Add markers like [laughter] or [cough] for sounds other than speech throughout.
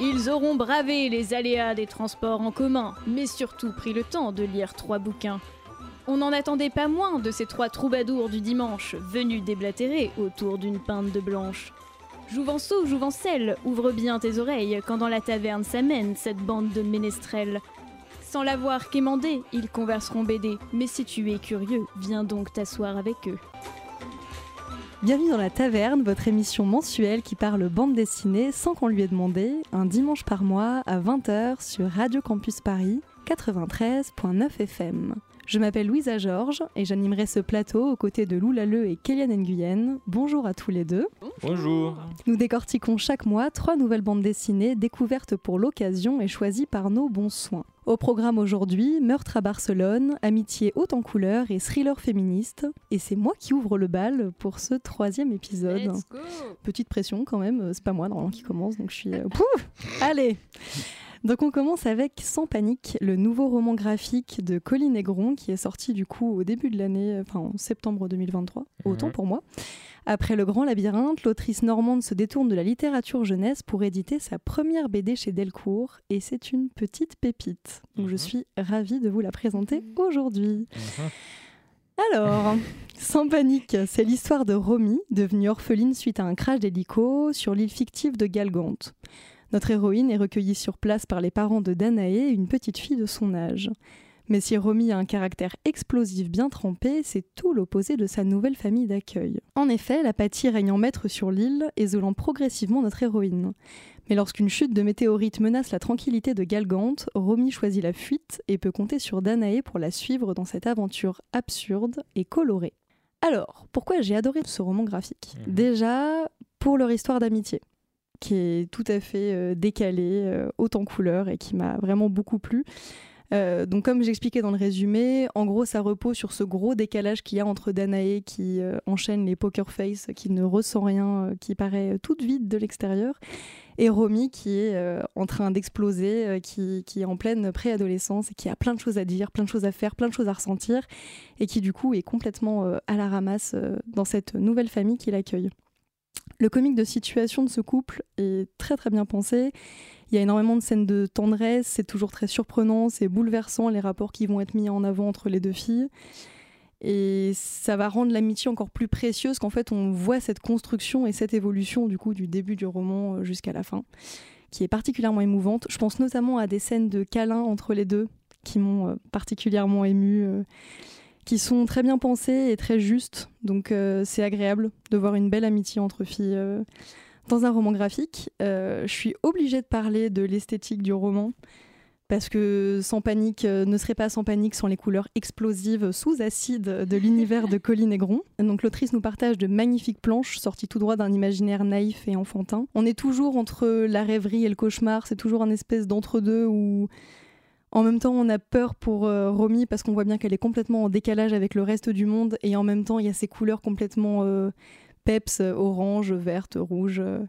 Ils auront bravé les aléas des transports en commun, mais surtout pris le temps de lire trois bouquins. On n'en attendait pas moins de ces trois troubadours du dimanche, venus déblatérer autour d'une pinte de blanche. Jouvenceau, Jouvencelle, ouvre bien tes oreilles quand dans la taverne s'amène cette bande de ménestrels. Sans l'avoir quémandé, ils converseront BD, mais si tu es curieux, viens donc t'asseoir avec eux. Bienvenue dans la taverne, votre émission mensuelle qui parle bande dessinée sans qu'on lui ait demandé, un dimanche par mois à 20h sur Radio Campus Paris 93.9 FM. Je m'appelle Louisa Georges et j'animerai ce plateau aux côtés de Lou Lalleux et Kéliane Nguyen. Bonjour à tous les deux. Bonjour. Nous décortiquons chaque mois trois nouvelles bandes dessinées découvertes pour l'occasion et choisies par nos bons soins. Au programme aujourd'hui, Meurtre à Barcelone, Amitié haute en couleur et thriller féministe. Et c'est moi qui ouvre le bal pour ce troisième épisode. Let's go Petite pression quand même, c'est pas moi normalement qui commence, donc je suis... euh, pouf Allez donc on commence avec Sans panique, le nouveau roman graphique de Colline Negron qui est sorti du coup au début de l'année, enfin en septembre 2023, autant Mhm. pour moi. Après Le Grand Labyrinthe, l'autrice normande se détourne de la littérature jeunesse pour éditer sa première BD chez Delcourt et c'est une petite pépite. Donc je Mhm. suis ravie de vous la présenter aujourd'hui. Mhm. Alors, sans panique, c'est l'histoire de Romy, devenue orpheline suite à un crash d'hélico sur l'île fictive de Galgante. Notre héroïne est recueillie sur place par les parents de Danae, une petite fille de son âge. Mais si Romy a un caractère explosif bien trempé, c'est tout l'opposé de sa nouvelle famille d'accueil. En effet, l'apathie règne en maître sur l'île, isolant progressivement notre héroïne. Mais lorsqu'une chute de météorite menace la tranquillité de Galgante, Romy choisit la fuite et peut compter sur Danae pour la suivre dans cette aventure absurde et colorée. Alors, pourquoi j'ai adoré ce roman graphique? Mhm. Déjà, pour leur histoire d'amitié, qui est tout à fait euh, décalée, euh, haute en couleur et qui m'a vraiment beaucoup plu. Euh, donc comme j'expliquais dans le résumé, en gros ça repose sur ce gros décalage qu'il y a entre Danae qui enchaîne les poker face, qui ne ressent rien, qui paraît toute vide de l'extérieur, et Romy qui est en train d'exploser, qui, qui est en pleine préadolescence et qui a plein de choses à dire, plein de choses à faire, plein de choses à ressentir, et qui du coup est complètement à la ramasse dans cette nouvelle famille qui l'accueille. Le comique de situation de ce couple est très très bien pensé. Il y a énormément de scènes de tendresse, c'est toujours très surprenant, c'est bouleversant les rapports qui vont être mis en avant entre les deux filles. Et ça va rendre l'amitié encore plus précieuse qu'en fait on voit cette construction et cette évolution du coup du début du roman euh, jusqu'à la fin, qui est particulièrement émouvante. Je pense notamment à des scènes de câlins entre les deux qui m'ont euh, particulièrement émue, euh, qui sont très bien pensées et très justes. Donc euh, c'est agréable de voir une belle amitié entre filles euh, dans un roman graphique. Euh, je suis obligée de parler de l'esthétique du roman. Parce que Sans panique ne serait pas sans panique sans les couleurs explosives sous acide de l'univers de Colline Negron. Donc l'autrice nous partage de magnifiques planches sorties tout droit d'un imaginaire naïf et enfantin. On est toujours entre la rêverie et le cauchemar, c'est toujours un espèce d'entre-deux où en même temps on a peur pour euh, Romy parce qu'on voit bien qu'elle est complètement en décalage avec le reste du monde et en même temps il y a ces couleurs complètement euh, peps, euh, orange, verte, rouge, euh,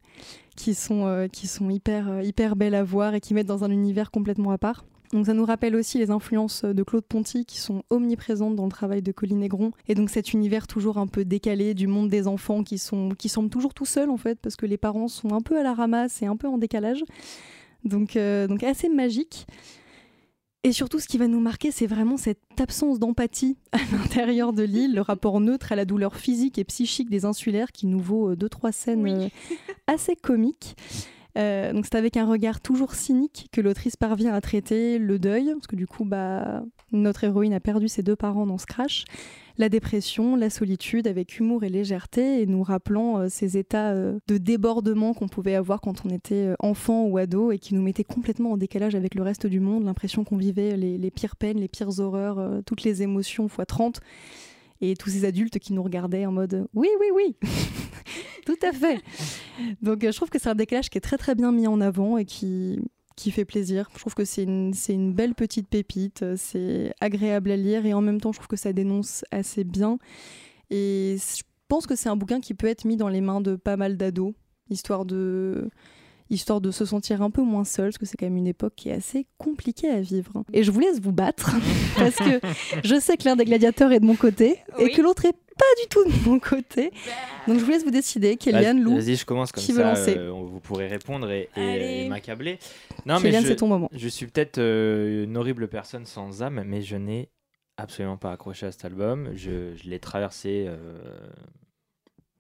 qui sont, euh, qui sont hyper, hyper belles à voir et qui mettent dans un univers complètement à part. Donc ça nous rappelle aussi les influences de Claude Ponty qui sont omniprésentes dans le travail de Colline Negron. Et donc cet univers toujours un peu décalé du monde des enfants qui, sont, qui semblent toujours tout seuls en fait parce que les parents sont un peu à la ramasse et un peu en décalage. Donc, donc assez magique. Et surtout, ce qui va nous marquer, c'est vraiment cette absence d'empathie [laughs] à l'intérieur de l'île, le rapport neutre à la douleur physique et psychique des insulaires qui nous vaut euh, deux, trois scènes Oui. euh, [laughs] assez comiques. Euh, donc c'est avec un regard toujours cynique que l'autrice parvient à traiter le deuil, parce que du coup, bah, notre héroïne a perdu ses deux parents dans ce crash, la dépression, la solitude, avec humour et légèreté, et nous rappelant euh, ces états euh, de débordement qu'on pouvait avoir quand on était euh, enfant ou ado, et qui nous mettaient complètement en décalage avec le reste du monde, l'impression qu'on vivait les, pires peines, les pires horreurs, toutes les émotions x 30 et tous ces adultes qui nous regardaient en mode oui, oui, oui, [laughs] tout à fait. Donc je trouve que c'est un décalage qui est très très bien mis en avant et qui, qui fait plaisir. Je trouve que c'est une, une belle petite pépite, euh, c'est agréable à lire et en même temps je trouve que ça dénonce assez bien. Et je pense que c'est un bouquin qui peut être mis dans les mains de pas mal d'ados, histoire de histoire de se sentir un peu moins seul, parce que c'est quand même une époque qui est assez compliquée à vivre. Et je vous laisse vous battre, [laughs] parce que je sais que l'un des gladiateurs est de mon côté, et Oui. que l'autre est pas du tout de mon côté. Donc je vous laisse vous décider, Kélian, Vas- Lou. Vas-y, je commence comme qui veut ça. lancer euh, on- vous pourrez répondre et, et, Allez. et m'accabler. Non, mais Kélian, je, c'est ton moment. je suis peut-être euh, une horrible personne sans âme, mais je n'ai absolument pas accroché à cet album. Je, je l'ai traversé euh,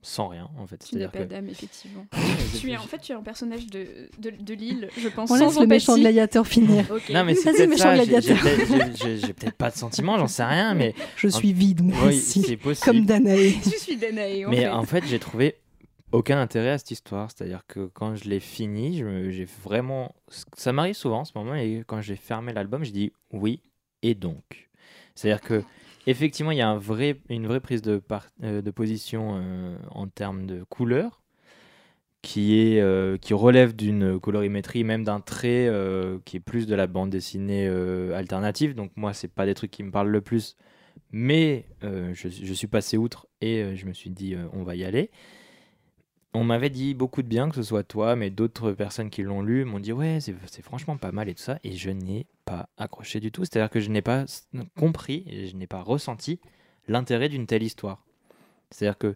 sans rien, en fait. Tu n'as C'est-à-dire pas que d'âme, effectivement. [laughs] tu es, en fait, tu es un personnage de, de, de Lille, je pense, On sans laisse le méchant gladiateur finir. Ok. Non, mais c'est Vas-y, peut-être méchant ça. j'ai- J'ai gladiateur. peut-être- j'ai- j'ai- j'ai peut-être pas de sentiments, j'en sais rien, mais Je suis vide, moi oui, aussi. c'est possible. Comme Danae. [laughs] Je suis Danae, en Mais fait. en fait, j'ai trouvé aucun intérêt à cette histoire. C'est-à-dire que quand je l'ai fini, j'ai vraiment. Ça m'arrive souvent en ce moment, et quand j'ai fermé l'album, je dis oui, et donc. C'est-à-dire que. Effectivement, il y a une vraie prise de, euh, position euh, en termes de couleur euh, qui relève d'une colorimétrie, même d'un trait qui est plus de la bande dessinée alternative. Donc moi, c'est pas des trucs qui me parlent le plus, mais je, je suis passé outre et je me suis dit, on va y aller. On m'avait dit beaucoup de bien, que ce soit toi, mais d'autres personnes qui l'ont lu m'ont dit ouais, c'est franchement pas mal et tout ça, et je n'ai accroché du tout. C'est-à-dire que je n'ai pas compris et je n'ai pas ressenti l'intérêt d'une telle histoire. C'est-à-dire que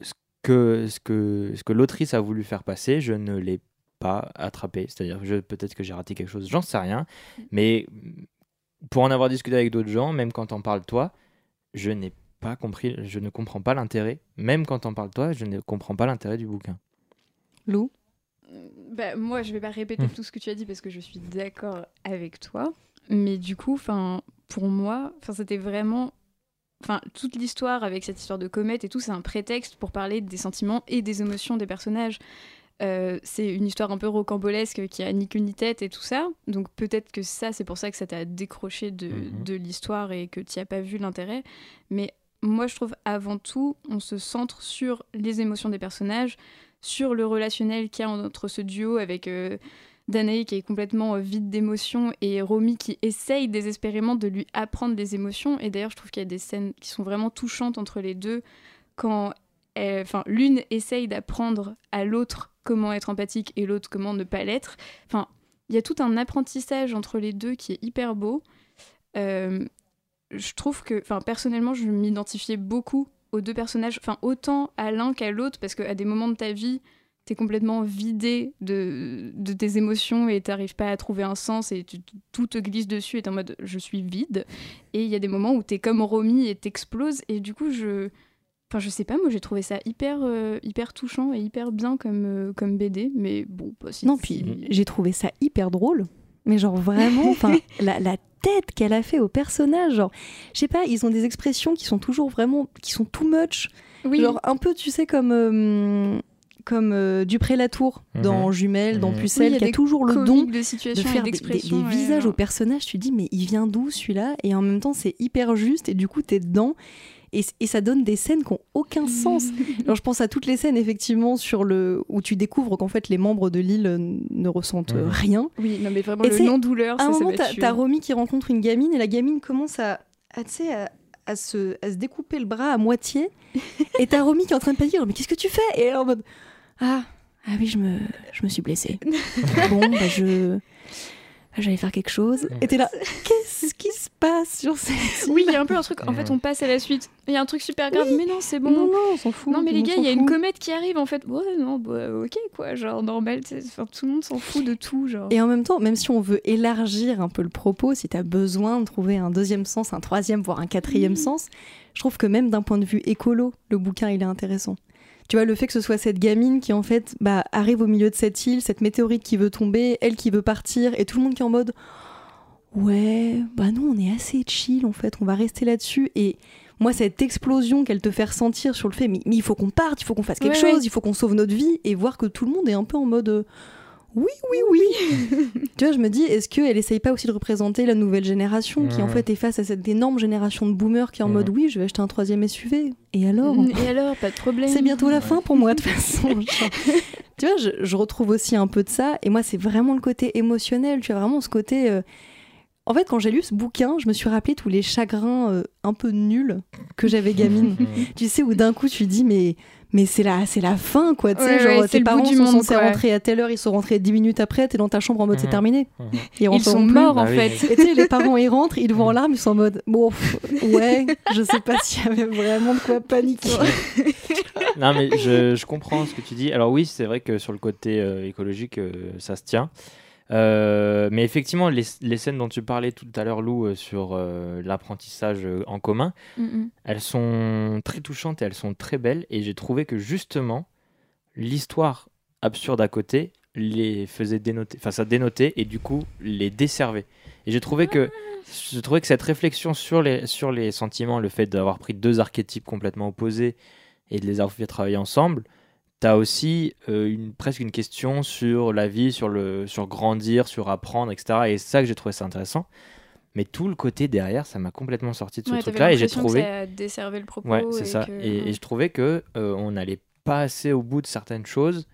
ce que, ce que, ce que l'autrice a voulu faire passer, je ne l'ai pas attrapé. C'est-à-dire que peut-être que j'ai raté quelque chose, j'en sais rien, mais pour en avoir discuté avec d'autres gens, même quand on parle toi, je n'ai pas compris, je ne comprends pas l'intérêt. Même quand on parle toi, je ne comprends pas l'intérêt du bouquin. Lou? Bah, moi, je vais pas répéter Hmm. tout ce que tu as dit parce que je suis d'accord avec toi. Mais du coup, pour moi, c'était vraiment, enfin, toute l'histoire avec cette histoire de comète et tout, c'est un prétexte pour parler des sentiments et des émotions des personnages. Euh, c'est une histoire un peu rocambolesque qui a ni queue ni tête et tout ça. Donc peut-être que ça, c'est pour ça que ça t'a décroché de, Mhm. de l'histoire et que tu as pas vu l'intérêt. Mais moi, je trouve avant tout, on se centre sur les émotions des personnages, sur le relationnel qu'il y a entre ce duo avec euh, Danae qui est complètement euh, vide d'émotions et Romy qui essaye désespérément de lui apprendre des émotions. Et d'ailleurs, je trouve qu'il y a des scènes qui sont vraiment touchantes entre les deux quand elle- enfin, l'une essaye d'apprendre à l'autre comment être empathique et l'autre comment ne pas l'être. Enfin, il y a tout un apprentissage entre les deux qui est hyper beau. Euh, je trouve que, enfin, personnellement, je m'identifiais beaucoup aux deux personnages, enfin, autant à l'un qu'à l'autre, parce qu'à des moments de ta vie, t'es complètement vidé de, de tes émotions et t'arrives pas à trouver un sens et tu- tout te glisse dessus et t'es en mode je suis vide. Et il y a des moments où t'es comme Romy et t'exploses et du coup, je. Enfin, je sais pas, moi j'ai trouvé ça hyper, euh, hyper touchant et hyper bien comme, euh, comme BD, mais bon, bah, si- Non, puis j'ai trouvé ça hyper drôle. Mais genre vraiment, enfin, [laughs] la, la tête qu'elle a fait au personnage, genre, je sais pas, ils ont des expressions qui sont toujours vraiment, qui sont too much. Oui, Genre un peu, tu sais, comme, euh, comme euh, Dupré-Latour dans Mhm. Jumelles, dans Mhm. Pucelle, Oui, qui a toujours le don de de faire des, des- d'expression. des ouais, visages ouais. au personnage. Tu dis, mais il vient d'où celui-là? Et en même temps, c'est hyper juste et du coup, t'es dedans. Et, ça donne des scènes qui n'ont aucun sens. [laughs] Alors, je pense à toutes les scènes, effectivement, sur le où tu découvres qu'en fait, les membres de l'île euh, ne ressentent rien. Oui, non, mais vraiment, Et le c'est- non-douleur, À un ça moment, t'as Romy qui rencontre une gamine et la gamine commence à, à, tu sais, à, à se, à se découper le bras à moitié. [laughs] et t'as Romy qui est en train de paniquer, mais qu'est-ce que tu fais? Et elle est en mode Ah, ah oui, je me, je me suis blessée. [laughs] bon, bah je. J'allais faire quelque chose. Et t'es là, qu'est-ce qui se passe sur cette Oui, il y a un peu un truc. En fait, on passe à la suite. Il y a un truc super grave. Mais non, c'est bon. Non, non, on s'en fout. Non mais les le gars, il y a une comète qui arrive en fait. Ouais, non, bah, ok quoi, genre normal. enfin, tout le monde s'en fout de tout, genre. Et en même temps, même si on veut élargir un peu le propos, si tu as besoin de trouver un deuxième sens, un troisième, voire un quatrième Mhm. sens, je trouve que même d'un point de vue écolo, le bouquin, il est intéressant. Tu vois, le fait que ce soit cette gamine qui, en fait, bah, arrive au milieu de cette île, cette météorite qui veut tomber, elle qui veut partir, et tout le monde qui est en mode Ouais, bah non, on est assez chill, en fait, on va rester là-dessus. Et moi, cette explosion qu'elle te fait ressentir sur le fait, mais, mais il faut qu'on parte, il faut qu'on fasse quelque Ouais, chose, ouais. il faut qu'on sauve notre vie, et voir que tout le monde est un peu en mode euh, Oui, oui, oui. [laughs] tu vois, je me dis, est-ce qu'elle essaye pas aussi de représenter la nouvelle génération qui, en fait, est face à cette énorme génération de boomers qui est en mode Oui, je vais acheter un troisième SUV. Et alors? Et alors, pas de problème. c'est bientôt la Ouais. fin pour moi de toute façon. [laughs] Tu vois, je, je retrouve aussi un peu de ça. Et moi, c'est vraiment le côté émotionnel. Tu as vraiment ce côté. euh, En fait, quand j'ai lu ce bouquin, je me suis rappelé tous les chagrins euh, un peu nuls que j'avais gamine. [laughs] Mhm. tu sais, où d'un coup, tu dis, mais, mais c'est la, c'est la fin, quoi. Tu sais, Ouais, genre, ouais, tes bout parents du sont monde, censés quoi. rentrer à telle heure, ils sont rentrés dix minutes après, t'es dans ta chambre en mode, c'est Mhm. terminé. Mhm. Ils, Ils sont plus. morts en Bah fait. Et tu sais, les parents, ils rentrent, ils le voient en larmes, ils sont en mode, bon, pff, ouais, je sais pas s'il y avait vraiment de quoi paniquer. non, mais je, je comprends ce que tu dis. Alors oui, c'est vrai que sur le côté euh, écologique, euh, ça se tient. Euh, mais effectivement, les, les scènes dont tu parlais tout à l'heure, Lou, euh, sur euh, l'apprentissage en commun, Mm, elles sont très touchantes et elles sont très belles. Et j'ai trouvé que justement, l'histoire absurde à côté les faisait dénoter, enfin ça dénotait et du coup les desservait. Et j'ai trouvé que je trouvais que cette réflexion sur les, sur les sentiments, le fait d'avoir pris deux archétypes complètement opposés et de les avoir fait travailler ensemble, tu as aussi euh, une, presque une question sur la vie, sur, le, sur grandir, sur apprendre, etc. Et c'est ça que j'ai trouvé ça intéressant. Mais tout le côté derrière, ça m'a complètement sorti de ce Ouais, truc-là et j'ai l'impression que trouvé. ça desservait le propos. Ouais, c'est et ça. que- Et, et je trouvais que euh, on n'allait pas assez au bout de certaines choses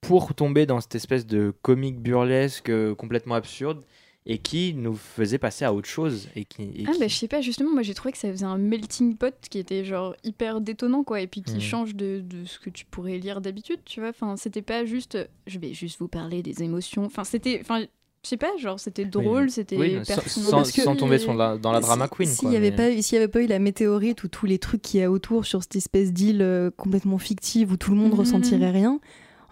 pour tomber dans cette espèce de comique burlesque euh, complètement absurde et qui nous faisait passer à autre chose. Et qui, et Ah qui- bah je sais pas, justement, moi j'ai trouvé que ça faisait un melting pot qui était genre hyper détonnant quoi, et puis qui Mhm. change de, de ce que tu pourrais lire d'habitude, tu vois. Enfin, c'était pas juste, je vais juste vous parler des émotions. Enfin, c'était, enfin, je sais pas, genre c'était drôle, c'était oui, sans, Parce que- sans tomber sur la- dans la drama Si- queen. S'il n'y avait, mais- pas eu- s'il y avait pas eu la météorite ou tous les trucs qu'il y a autour sur cette espèce d'île euh, complètement fictive où tout le monde Mhm. ressentirait rien,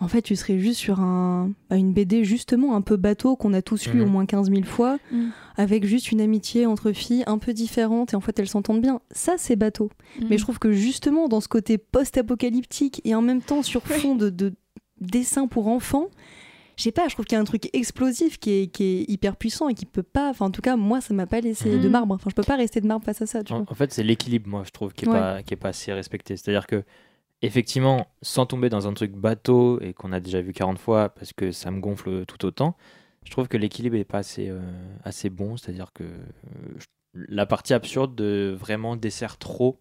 en fait, tu serais juste sur un, bah, une BD justement un peu bateau qu'on a tous lu Mhm. au moins 15 000 fois, Mhm. avec juste une amitié entre filles un peu différente et en fait elles s'entendent bien. Ça, c'est bateau. Mhm. Mais je trouve que justement dans ce côté post-apocalyptique et en même temps sur fond de, de dessin pour enfants, je sais pas, je trouve qu'il y a un truc explosif qui est, qui est hyper puissant et qui peut pas, enfin en tout cas moi ça m'a pas laissé de Mhm. marbre, enfin je peux pas rester de marbre face à ça, tu En, vois. en fait, c'est l'équilibre, moi, je trouve, qui est, Ouais. pas, qui est pas assez respecté. C'est-à-dire que, effectivement, sans tomber dans un truc bateau et qu'on a déjà vu 40 fois parce que ça me gonfle tout autant, je trouve que l'équilibre est pas assez, euh, assez bon. C'est-à-dire que euh, je- la partie absurde de vraiment dessert trop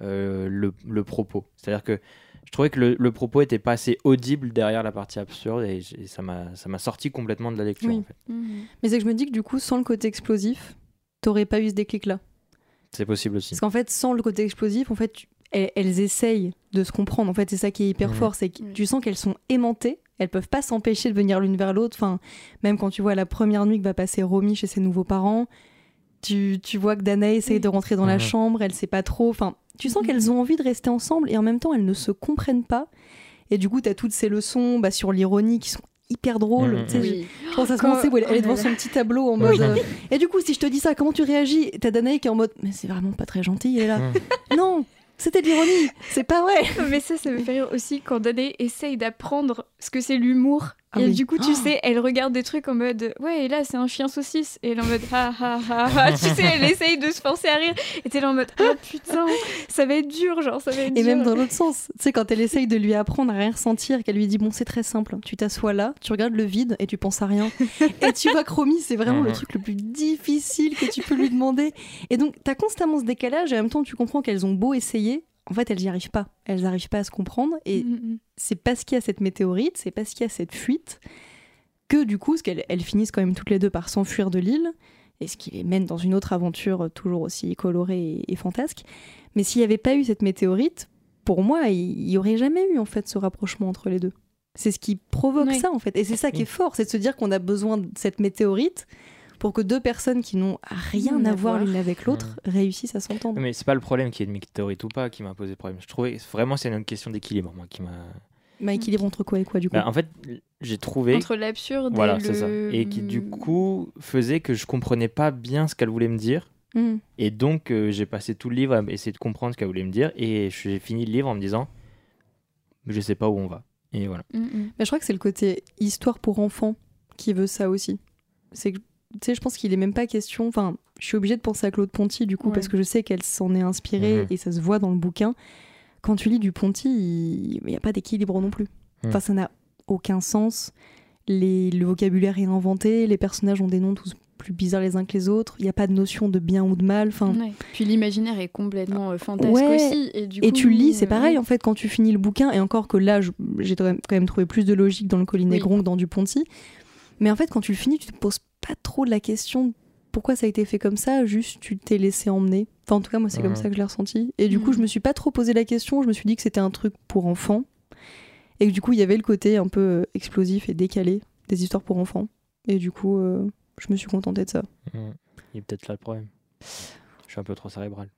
euh, le, le propos. C'est-à-dire que je trouvais que le, le propos était pas assez audible derrière la partie absurde et, ça m'a sorti complètement de la lecture. Oui. en fait. Mhm. Mais c'est que je me dis que du coup sans le côté explosif, t'aurais pas eu ce déclic là. C'est possible aussi. Parce qu'en fait sans le côté explosif, en fait tu- elles, elles essayent de se comprendre. En fait c'est ça qui est hyper Mhm. fort, c'est que tu sens qu'elles sont aimantées. Elles peuvent pas s'empêcher de venir l'une vers l'autre. Enfin, même quand tu vois la première nuit que va passer Romy chez ses nouveaux parents, tu, tu vois que Dana essaye de rentrer dans la Mhm. chambre, elle sait pas trop. Enfin, tu sens Mhm. qu'elles ont envie de rester ensemble et en même temps elles ne se comprennent pas. Et du coup, tu as toutes ces leçons bah, sur l'ironie qui sont hyper drôles. Mhm. Tu sais, Oui. Je pense à ce Quand- moment où elle, elle est oh devant son petit tableau en mode. euh, et du coup, si je te dis ça, comment tu réagis? T'as Danae qui est en mode. Mais c'est vraiment pas très gentil. Elle est là. Mhm. non, c'était de l'ironie. C'est pas vrai. [laughs] Mais ça, ça me fait rire aussi quand Danae essaye d'apprendre ce que c'est l'humour. Ah et oui. du coup, tu Oh. sais, elle regarde des trucs en mode Ouais, et là, c'est un chien saucisse. Et elle est en mode Ha ha ha ha. [laughs] tu sais, elle essaye de se forcer à rire. Et t'es là en mode Oh putain, ça va être dur, genre, ça va être Et dur. même dans l'autre sens, tu sais, quand elle essaye de lui apprendre à rien ressentir, qu'elle lui dit Bon, c'est très simple, tu t'assois là, tu regardes le vide et tu penses à rien. et tu vois que Romy, c'est vraiment le [laughs] truc le plus difficile que tu peux lui demander. Et donc, t'as constamment ce décalage et en même temps, tu comprends qu'elles ont beau essayer, en fait, elles n'y arrivent pas. Elles n'arrivent pas à se comprendre. Et Mhm. c'est parce qu'il y a cette météorite, c'est parce qu'il y a cette fuite, que du coup, ce qu'elles elles finissent quand même toutes les deux par s'enfuir de l'île, et ce qui les mène dans une autre aventure euh, toujours aussi colorée et, et fantasque. Mais s'il n'y avait pas eu cette météorite, pour moi, il n'y aurait jamais eu en fait ce rapprochement entre les deux. C'est ce qui provoque Oui. ça en fait. Et c'est ça qui est fort, c'est de se dire qu'on a besoin de cette météorite pour que deux personnes qui n'ont rien à voir l'une avec l'autre réussissent à s'entendre. Mais c'est pas le problème qui est de météorite ou pas qui m'a posé problème. Je trouvais vraiment c'est une question d'équilibre moi qui m'a. Mais équilibre entre quoi et quoi du coup Bah, en fait, j'ai trouvé Entre l'absurde voilà et c'est ça le. et qui du coup faisait que je comprenais pas bien ce qu'elle voulait me dire et donc euh, j'ai passé tout le livre à essayer de comprendre ce qu'elle voulait me dire et j'ai fini le livre en me disant je sais pas où on va et voilà. Mais je crois que c'est le côté histoire pour enfants qui veut ça aussi. C'est que, sais, je pense qu'il est même pas question. Enfin, je suis obligée de penser à Claude Ponty du coup Ouais. parce que je sais qu'elle s'en est inspirée Mhm. et ça se voit dans le bouquin. Quand tu lis du Ponty, il n'y a pas d'équilibre non plus. Mhm. Enfin, ça n'a aucun sens. Les, le vocabulaire est inventé, les personnages ont des noms tous plus bizarres les uns que les autres. Il n'y a pas de notion de bien ou de mal. Enfin, Ouais. Puis l'imaginaire est complètement euh, fantasque Ouais. aussi. Et, du Et coup, tu le lis, c'est euh, pareil en fait quand tu finis le bouquin, et encore que là, j'ai quand même, trouvé plus de logique dans le Collinet Oui. Que dans du Ponty. Mais en fait, quand tu le finis, tu te poses pas trop de la question pourquoi ça a été fait comme ça, juste tu t'es laissé emmener. Enfin, en tout cas, moi, c'est comme Mhm. ça que je l'ai ressenti. Et du coup, Mhm. je me suis pas trop posé la question. Je me suis dit que c'était un truc pour enfants. Et que du coup, il y avait le côté un peu euh, explosif et décalé des histoires pour enfants. Et du coup, euh, je me suis contentée de ça. Mm. Il est peut-être là le problème. Je suis un peu trop cérébral.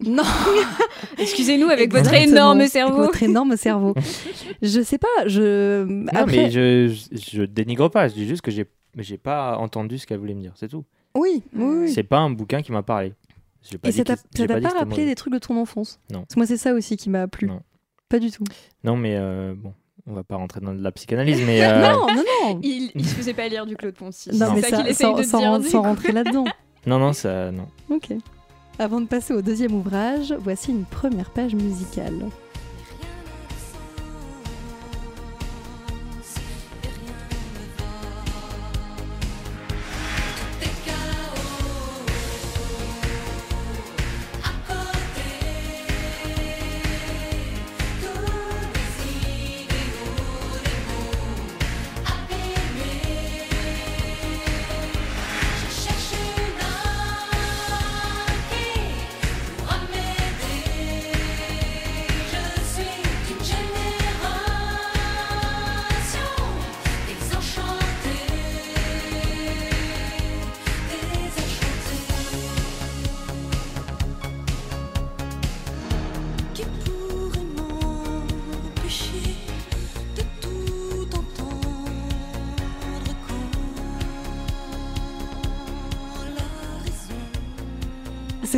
[laughs] Non [laughs] Excusez-nous avec votre Exactement. énorme Avec cerveau. Votre énorme cerveau. [laughs] je sais pas, je. Non, mais je, je, je dénigre pas. Je dis juste que j'ai j'ai pas entendu ce qu'elle voulait me dire. C'est tout. Oui, oui, oui. C'est pas un bouquin qui m'a parlé. Pas Et ça t'a pas c'était rappelé des trucs de ton enfance? Non. Parce que moi, c'est ça aussi qui m'a plu. Non. Pas du tout. Non, mais euh, bon, on va pas rentrer dans de la psychanalyse, mais [laughs] euh, Non, non, non. [laughs] Il, il se faisait pas lire du Claude Ponty. Non, c'est mais ça, ça, qu'il essaye sans, de sans dire. rentrer là-dedans. [laughs] non, non, ça, non. Ok. Avant de passer au deuxième ouvrage, voici une première page musicale.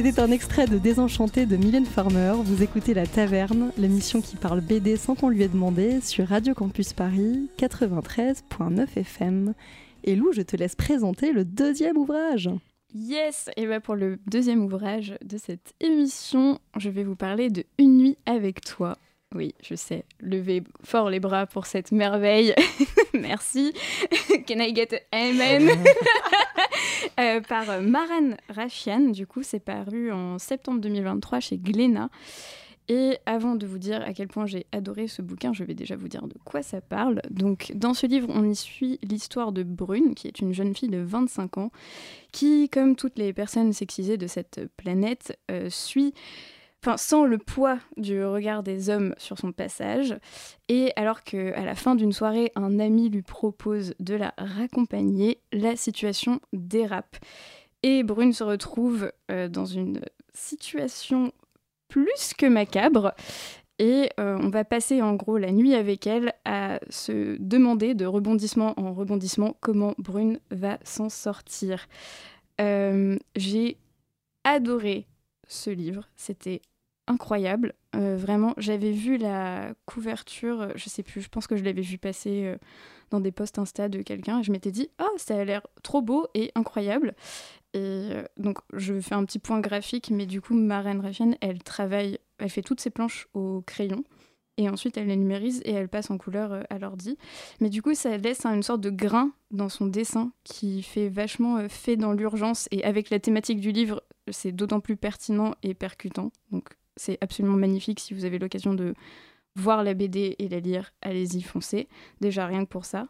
C'était un extrait de Désenchanté de Mylène Farmer. Vous écoutez La Taverne, l'émission qui parle BD sans qu'on lui ait demandé, sur Radio Campus Paris 93.9 FM. Et Lou, je te laisse présenter le deuxième ouvrage. Yes, et bah pour le deuxième ouvrage de cette émission, je vais vous parler de Une nuit avec toi. Oui, je sais, levez fort les bras pour cette merveille. [laughs] Merci. [laughs] Can I get a amen? [laughs] [laughs] Euh, Par euh, Maran Rafian, du coup, c'est paru en septembre 2023 chez Glénat. Et avant de vous dire à quel point j'ai adoré ce bouquin, je vais déjà vous dire de quoi ça parle. Donc, dans ce livre, on y suit l'histoire de Brune, qui est une jeune fille de 25 ans, qui, comme toutes les personnes sexisées de cette planète, euh, suit, sent le poids du regard des hommes sur son passage. Et alors qu'à la fin d'une soirée, un ami lui propose de la raccompagner, la situation dérape. Et Brune se retrouve euh, dans une situation plus que macabre. Et euh, on va passer en gros la nuit avec elle à se demander de rebondissement en rebondissement comment Brune va s'en sortir. Euh, J'ai adoré ce livre, c'était incroyable. Euh, vraiment, j'avais vu la couverture, euh, je sais plus, je pense que je l'avais vu passer euh, dans des posts Insta de quelqu'un et je m'étais dit, ah, ça a l'air trop beau et incroyable. Et donc, je fais un petit point graphique, mais du coup, Maren Rafian, elle travaille, elle fait toutes ses planches au crayon. Et ensuite, elle les numérise et elle passe en couleur à l'ordi. Mais du coup, ça laisse hein, une sorte de grain dans son dessin qui fait vachement fait dans l'urgence. Et avec la thématique du livre, c'est d'autant plus pertinent et percutant. Donc, c'est absolument magnifique si vous avez l'occasion de voir la BD et la lire, allez-y, foncez. Déjà, rien que pour ça.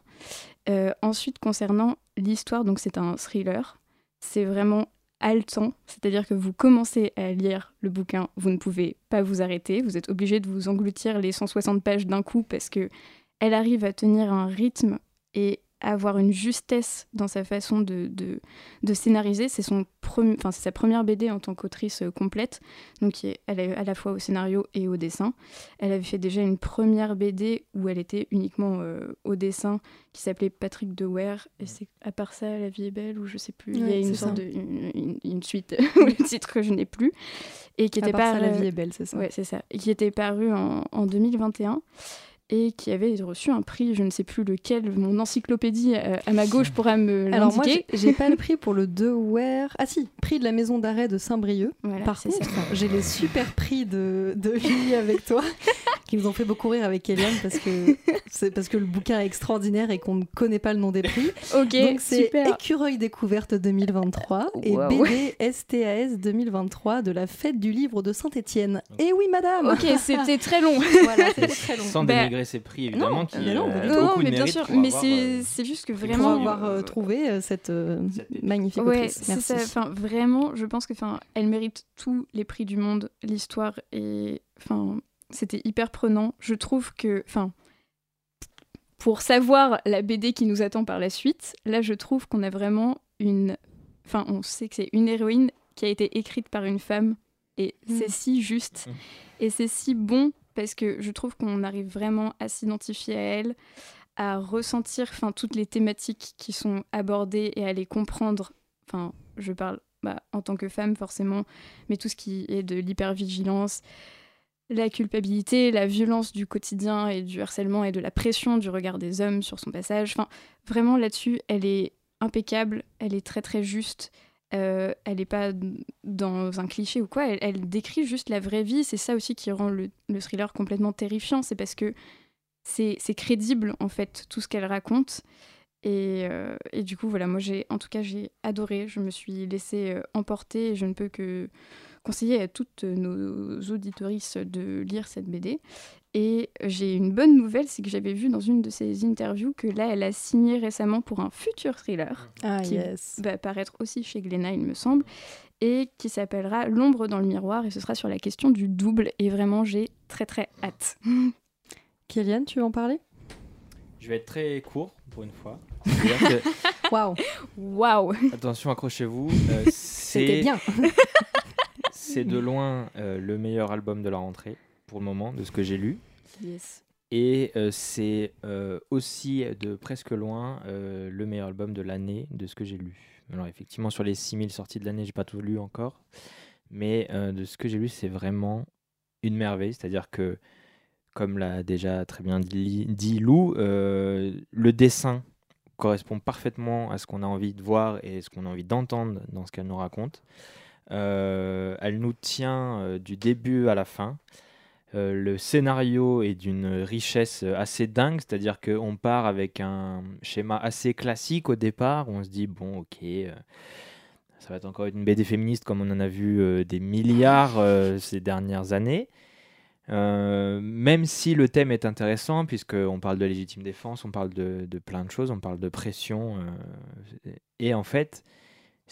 Euh, ensuite, concernant l'histoire, donc c'est un thriller. C'est vraiment haletant, c'est-à-dire que vous commencez à lire le bouquin, vous ne pouvez pas vous arrêter, vous êtes obligé de vous engloutir les 160 pages d'un coup parce que elle arrive à tenir un rythme et avoir une justesse dans sa façon de, de, de scénariser. C'est son premi- enfin, c'est sa première BD en tant qu'autrice euh, complète, donc qui est, elle est à la fois au scénario et au dessin. Elle avait fait déjà une première BD où elle était uniquement euh, au dessin, qui s'appelait Patrick de Ware, et c'est à part ça, La vie est belle, ou je sais plus, il y a une sorte ça. de une, une- une suite, [laughs] ou le titre que je n'ai plus, et qui À était part pas ça, la vie est belle, c'est ça. Ouais, c'est ça. Et qui était paru en, en 2021 et qui avait reçu un prix, je ne sais plus lequel, mon encyclopédie euh, à ma gauche [laughs] pourra me Alors moi, l'indiquer. j'ai pas le [laughs] prix pour le Dewar. Ah si, prix de la maison d'arrêt de Saint-Brieuc. Voilà, Par contre, j'ai les super prix de, de [laughs] Julie avec toi, qui nous ont fait beaucoup rire avec Eliane parce que c'est parce que le bouquin est extraordinaire et qu'on ne connaît pas le nom des prix. Ok, Donc c'est super. Écureuil découverte 2023 et. BD STAS 2023 de la fête du livre de Saint-Étienne. Et oui madame. Ok, c'était très long. voilà, c'est très long. Sans Bah, dénigrer ses prix, évidemment, non, qui mais non, euh. Non, beaucoup de mais bien sûr, mais c'est euh, c'est juste que vraiment. avoir euh, trouvé euh, cette, euh, Cette magnifique Ouais, Merci. ça. Enfin, vraiment, je pense que, enfin, elle mérite tous les prix du monde. L'histoire est, enfin, c'était hyper prenant. Je trouve que, enfin, pour savoir la BD qui nous attend par la suite, là, je trouve qu'on a vraiment une, enfin, on sait que c'est une héroïne qui a été écrite par une femme et Mm. c'est si juste Mm. et c'est si bon parce que je trouve qu'on arrive vraiment à s'identifier à elle, à ressentir enfin toutes les thématiques qui sont abordées et à les comprendre. Enfin, je parle bah, en tant que femme forcément, mais tout ce qui est de l'hypervigilance, la culpabilité, la violence du quotidien et du harcèlement et de la pression du regard des hommes sur son passage. Enfin, vraiment là-dessus, elle est impeccable, elle est très très juste. Euh, elle n'est pas dans un cliché ou quoi, elle, décrit juste la vraie vie. C'est ça aussi qui rend le, le thriller complètement terrifiant. C'est parce que c'est crédible en fait tout ce qu'elle raconte. Et, euh, et du coup, voilà, moi j'ai, en tout cas, j'ai adoré. Je me suis laissée euh, emporter je ne peux que conseiller à toutes nos auditorices de lire cette BD. Et j'ai une bonne nouvelle, c'est que j'avais vu dans une de ses interviews que là, elle a signé récemment pour un futur thriller Ah qui- yes. va apparaître aussi chez Glénat, il me semble, et qui s'appellera L'ombre dans le miroir, et ce sera sur la question du double. Et vraiment, j'ai très très hâte. [laughs] Kéliane, tu veux en parler? Je vais être très court pour une fois. [laughs] Waouh, Waouh attention, accrochez-vous. euh, c'était c'est bien. [laughs] c'est de loin euh, le meilleur album de la rentrée pour le moment, de ce que j'ai lu. Yes. Et euh, c'est euh, aussi de presque loin euh, le meilleur album de l'année de ce que j'ai lu. Alors effectivement, sur les 6000 sorties de l'année, j'ai pas tout lu encore. Mais de ce que j'ai lu, c'est vraiment une merveille. C'est-à-dire que, comme l'a déjà très bien dit, dit Lou, le dessin correspond parfaitement à ce qu'on a envie de voir et ce qu'on a envie d'entendre dans ce qu'elle nous raconte. Elle nous tient du début à la fin. Euh, le scénario est d'une richesse euh, assez dingue, c'est-à-dire qu'on part avec un schéma assez classique au départ, où on se dit, bon, ok, euh, ça va être encore une BD féministe comme on en a vu des milliards ces dernières années. Même si le thème est intéressant, puisqu'on parle de légitime défense, on parle de, de plein de choses, on parle de pression, et en fait,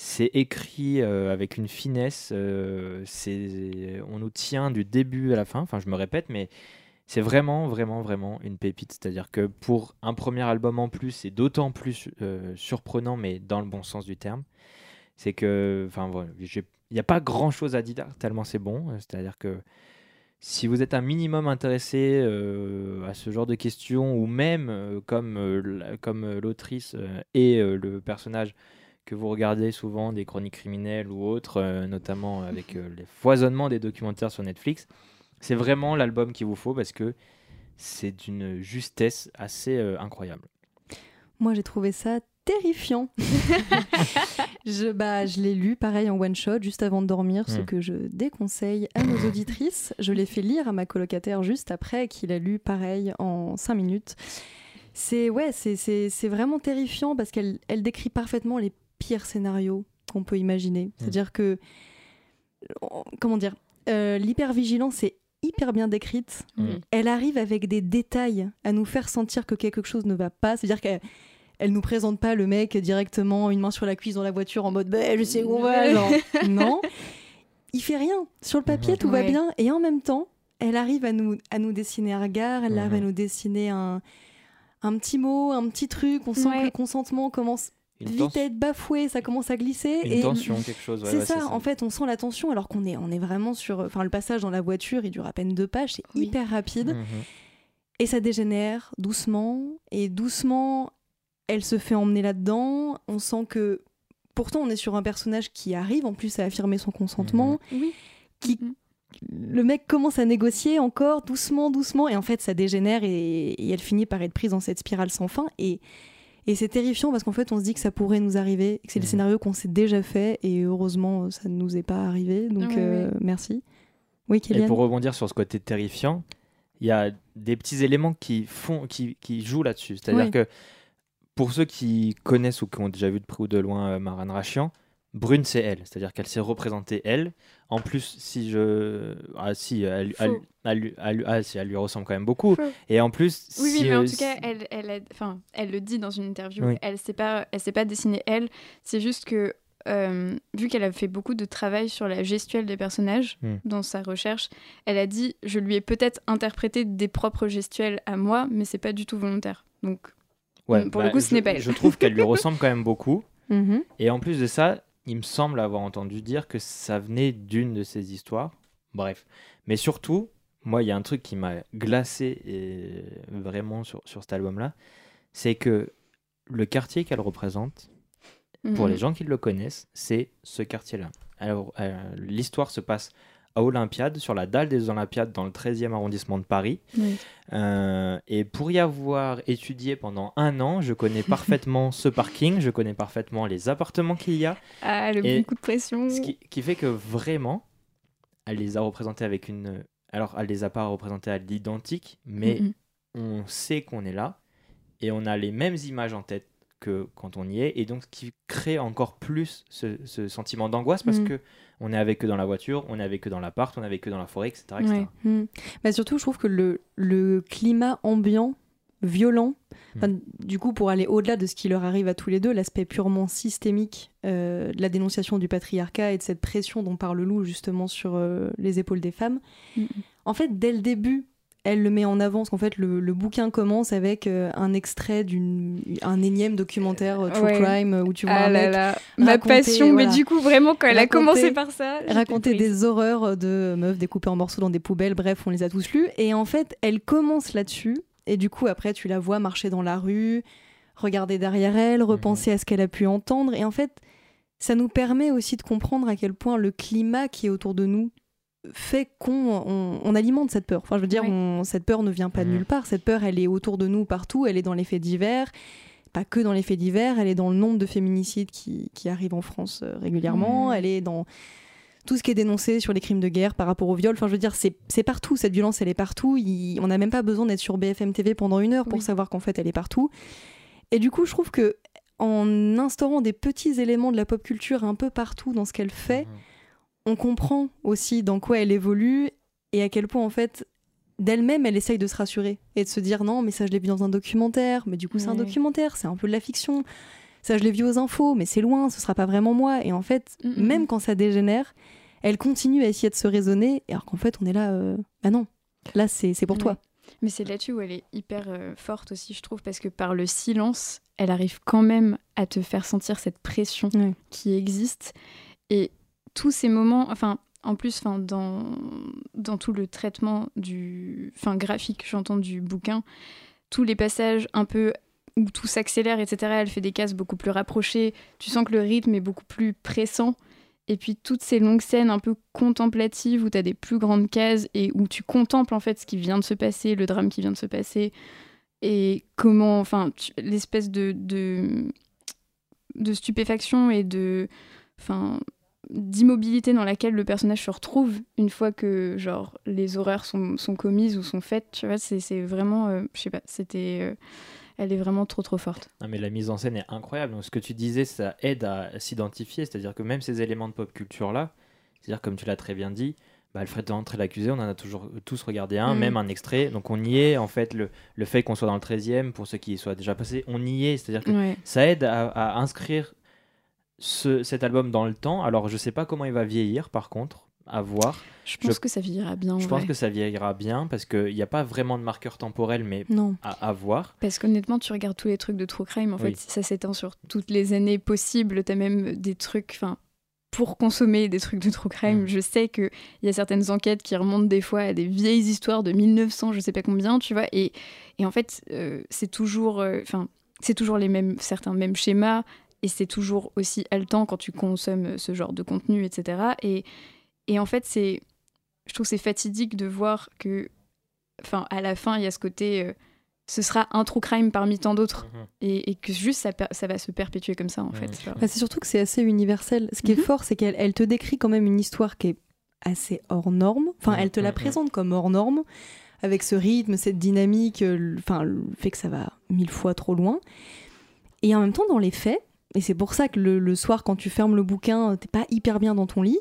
c'est écrit euh, avec une finesse. euh, on nous tient du début à la fin. Enfin, je me répète, mais c'est vraiment, vraiment, vraiment une pépite. C'est-à-dire que pour un premier album en plus, c'est d'autant plus euh, surprenant, mais dans le bon sens du terme. C'est que, enfin, voilà, il n'y a pas grand-chose à dire tellement c'est bon. C'est-à-dire que si vous êtes un minimum intéressé à ce genre de questions, ou même comme, comme l'autrice et le personnage que vous regardez souvent des chroniques criminelles ou autres, euh, notamment avec euh, les foisonnements des documentaires sur Netflix, c'est vraiment l'album qu'il vous faut parce que c'est d'une justesse assez euh, incroyable. Moi, j'ai trouvé ça terrifiant. [laughs] je bah, je l'ai lu, pareil, en one-shot, juste avant de dormir, ce Mm. que je déconseille à nos auditrices. Je l'ai fait lire à ma colocataire juste après, qu'il a lu, pareil, en cinq minutes. C'est ouais, c'est- c'est c'est vraiment terrifiant parce qu'elle elle décrit parfaitement les pires scénarios qu'on peut imaginer. C'est-à-dire que, comment dire, euh, l'hypervigilance est hyper bien décrite Mm. elle arrive avec des détails à nous faire sentir que quelque chose ne va pas. C'est-à-dire qu'elle elle nous présente pas le mec directement, une main sur la cuisse dans la voiture en mode bah, je sais où on va. genre. [laughs] non, il fait rien. Sur le papier, tout va bien. Et en même temps, elle arrive à nous, à nous dessiner un regard, elle arrive à nous dessiner un, un petit mot, un petit truc. On sent Ouais. que le consentement commence vite à être bafoué, ça commence à glisser. une et tension, quelque chose. ouais, c'est ouais, ça, en fait, on sent la tension alors qu'on est, on est vraiment sur. Enfin, le passage dans la voiture, il dure à peine deux pages, c'est Oui. hyper rapide. Mhm. Et ça dégénère doucement. Et doucement, elle se fait emmener là-dedans. On sent que. Pourtant, on est sur un personnage qui arrive en plus à affirmer son consentement. Oui. Qui, Mhm. Le mec commence à négocier encore doucement, doucement. Et en fait, ça dégénère et, et elle finit par être prise dans cette spirale sans fin. Et, et c'est terrifiant parce qu'en fait, on se dit que ça pourrait nous arriver. Que c'est le Mhm. scénario qu'on s'est déjà fait. Et heureusement, ça ne nous est pas arrivé. Donc, euh, merci. Oui, Et Kéliane pour rebondir sur ce côté terrifiant, il y a des petits éléments qui font, qui, qui jouent là-dessus. C'est-à-dire Oui. que pour ceux qui connaissent ou qui ont déjà vu de près ou de loin euh, Maran Rachian, Brune c'est elle, c'est-à-dire qu'elle s'est représentée elle. En plus, si je, ah si, elle, ah, si, lui ressemble quand même beaucoup. Faux. Et en plus, Oui, oui, mais en euh, tout cas, elle, elle, enfin, elle le dit dans une interview. Oui. Elle s'est pas, pas dessinée elle. C'est juste que euh, vu qu'elle a fait beaucoup de travail sur la gestuelle des personnages Hmm. dans sa recherche, elle a dit je lui ai peut-être interprété des propres gestuels à moi, mais c'est pas du tout volontaire. Donc ouais, pour le coup, ce n'est pas elle. Je trouve qu'elle lui [laughs] ressemble quand même beaucoup. Mhm. Et en plus de ça, il me semble avoir entendu dire que ça venait d'une de ses histoires. Bref. Mais surtout, moi, il y a un truc qui m'a glacé et vraiment sur, sur cet album-là, c'est que le quartier qu'elle représente, pour Mhm. les gens qui le connaissent, c'est ce quartier-là. Alors, euh, l'histoire se passe à Olympiade, sur la dalle des Olympiades, dans le 13e arrondissement de Paris. Oui. Euh, et pour y avoir étudié pendant un an, je connais [laughs] parfaitement ce parking, je connais parfaitement les appartements qu'il y a, Ah, le bon coup de pression. ce qui, qui fait que vraiment, elle les a représentés avec une... Alors, elle les a pas représentés à l'identique, mais on sait qu'on est là et on a les mêmes images en tête que quand on y est et donc ce qui crée encore plus ce, ce sentiment d'angoisse parce Mhm. que on est avec eux dans la voiture, on est avec eux dans l'appart, on est avec eux dans la forêt, etc. etc. Ouais. Mm. Bah, surtout, je trouve que le, le climat ambiant, violent, enfin, du coup, pour aller au-delà de ce qui leur arrive à tous les deux, l'aspect purement systémique euh, de la dénonciation du patriarcat et de cette pression dont parle Lou justement sur euh, les épaules des femmes, Mhm. en fait, dès le début, elle le met en avant, parce qu'en fait, le, le bouquin commence avec euh, un extrait d'un énième documentaire euh, True Ouais. Crime où tu vois Ah un là mec là, ma raconter, passion. Mais du coup, vraiment, quand elle a commencé par ça, raconter prise. des horreurs de meufs découpées en morceaux dans des poubelles, bref, on les a tous lus. Et en fait, elle commence là-dessus. Et du coup, après, tu la vois marcher dans la rue, regarder derrière elle, repenser à ce qu'elle a pu entendre. Et en fait, ça nous permet aussi de comprendre à quel point le climat qui est autour de nous fait qu'on on, on alimente cette peur. Enfin, je veux dire, Ouais. on- cette peur ne vient pas de Mhm. nulle part. Cette peur, elle est autour de nous partout. Elle est dans les faits divers. Pas que dans les faits divers, elle est dans le nombre de féminicides qui, qui arrivent en France euh, régulièrement. Mhm. Elle est dans tout ce qui est dénoncé sur les crimes de guerre par rapport au viol. Enfin, je veux dire, c'est partout. Cette violence, elle est partout. Il- on n'a même pas besoin d'être sur BFM TV pendant une heure pour Oui. savoir qu'en fait, elle est partout. Et du coup, je trouve que en instaurant des petits éléments de la pop culture un peu partout dans ce qu'elle fait, Mhm. On comprend aussi dans quoi elle évolue et à quel point en fait d'elle-même elle essaye de se rassurer et de se dire non mais ça je l'ai vu dans un documentaire mais du coup c'est un documentaire c'est un peu de la fiction ça je l'ai vu aux infos mais c'est loin ce sera pas vraiment moi et en fait Mhm. même quand ça dégénère elle continue à essayer de se raisonner alors qu'en fait on est là euh, bah non là c'est c'est pour Ouais. toi Mais c'est là-dessus où elle est hyper euh, forte aussi, je trouve, parce que par le silence, elle arrive quand même à te faire sentir cette pression Ouais. qui existe. Et tous ces moments, enfin, en plus, enfin, dans, dans tout le traitement du, enfin, graphique, j'entends du bouquin, tous les passages un peu où tout s'accélère, etc. Elle fait des cases beaucoup plus rapprochées. Tu sens que le rythme est beaucoup plus pressant. Et puis toutes ces longues scènes un peu contemplatives où tu as des plus grandes cases et où tu contemples en fait ce qui vient de se passer, le drame qui vient de se passer et comment, enfin, l'espèce de, de de stupéfaction et de, enfin, d'immobilité dans laquelle le personnage se retrouve une fois que genre les horreurs sont, sont commises ou sont faites. Tu vois, c'est vraiment, euh, je sais pas, c'était, euh, elle est vraiment trop trop forte. Non, mais la mise en scène est incroyable. Donc, ce que tu disais, ça aide à s'identifier. C'est-à-dire que même ces éléments de pop culture-là, c'est-à-dire comme tu l'as très bien dit, bah, Alfred d'entrée l'accusé, on en a toujours tous regardé un, Mm. même un extrait. Donc on y est, en fait, le, le fait qu'on soit dans le 13e, pour ceux qui y soient déjà passés, on y est. C'est-à-dire que Ouais. ça aide à, à inscrire ce- cet album dans le temps. Alors je sais pas comment il va vieillir, par contre, à voir. Je pense Je- que ça vieillira bien. en Je pense que ça vieillira bien, parce qu'il n'y a pas vraiment de marqueur temporel, mais non à, à voir. Parce qu'honnêtement, tu regardes tous les trucs de True Crime, en Oui. fait, ça s'étend sur toutes les années possibles. T'as même des trucs, enfin, pour consommer des trucs de True Crime, Mm. je sais qu'il y a certaines enquêtes qui remontent des fois à des vieilles histoires de 1900, je sais pas combien, tu vois. Et, et en fait, euh, c'est toujours, euh, c'est toujours les mêmes, certains mêmes schémas. Et c'est toujours aussi haletant quand tu consommes ce genre de contenu, etc. Et, et en fait, c'est, je trouve que c'est fatidique de voir que, enfin, à la fin, il y a ce côté, euh, ce sera un true crime parmi tant d'autres, et, et que juste ça, ça va se perpétuer comme ça, en Mhm. fait. Bah, c'est surtout que c'est assez universel. Ce qui Mhm. est fort, c'est qu'elle elle te décrit quand même une histoire qui est assez hors norme. Enfin, Mhm, elle te la mhm. présente comme hors norme, avec ce rythme, cette dynamique, euh, enfin le fait que ça va mille fois trop loin. Et en même temps, dans les faits, et c'est pour ça que le, le soir, quand tu fermes le bouquin, t'es pas hyper bien dans ton lit.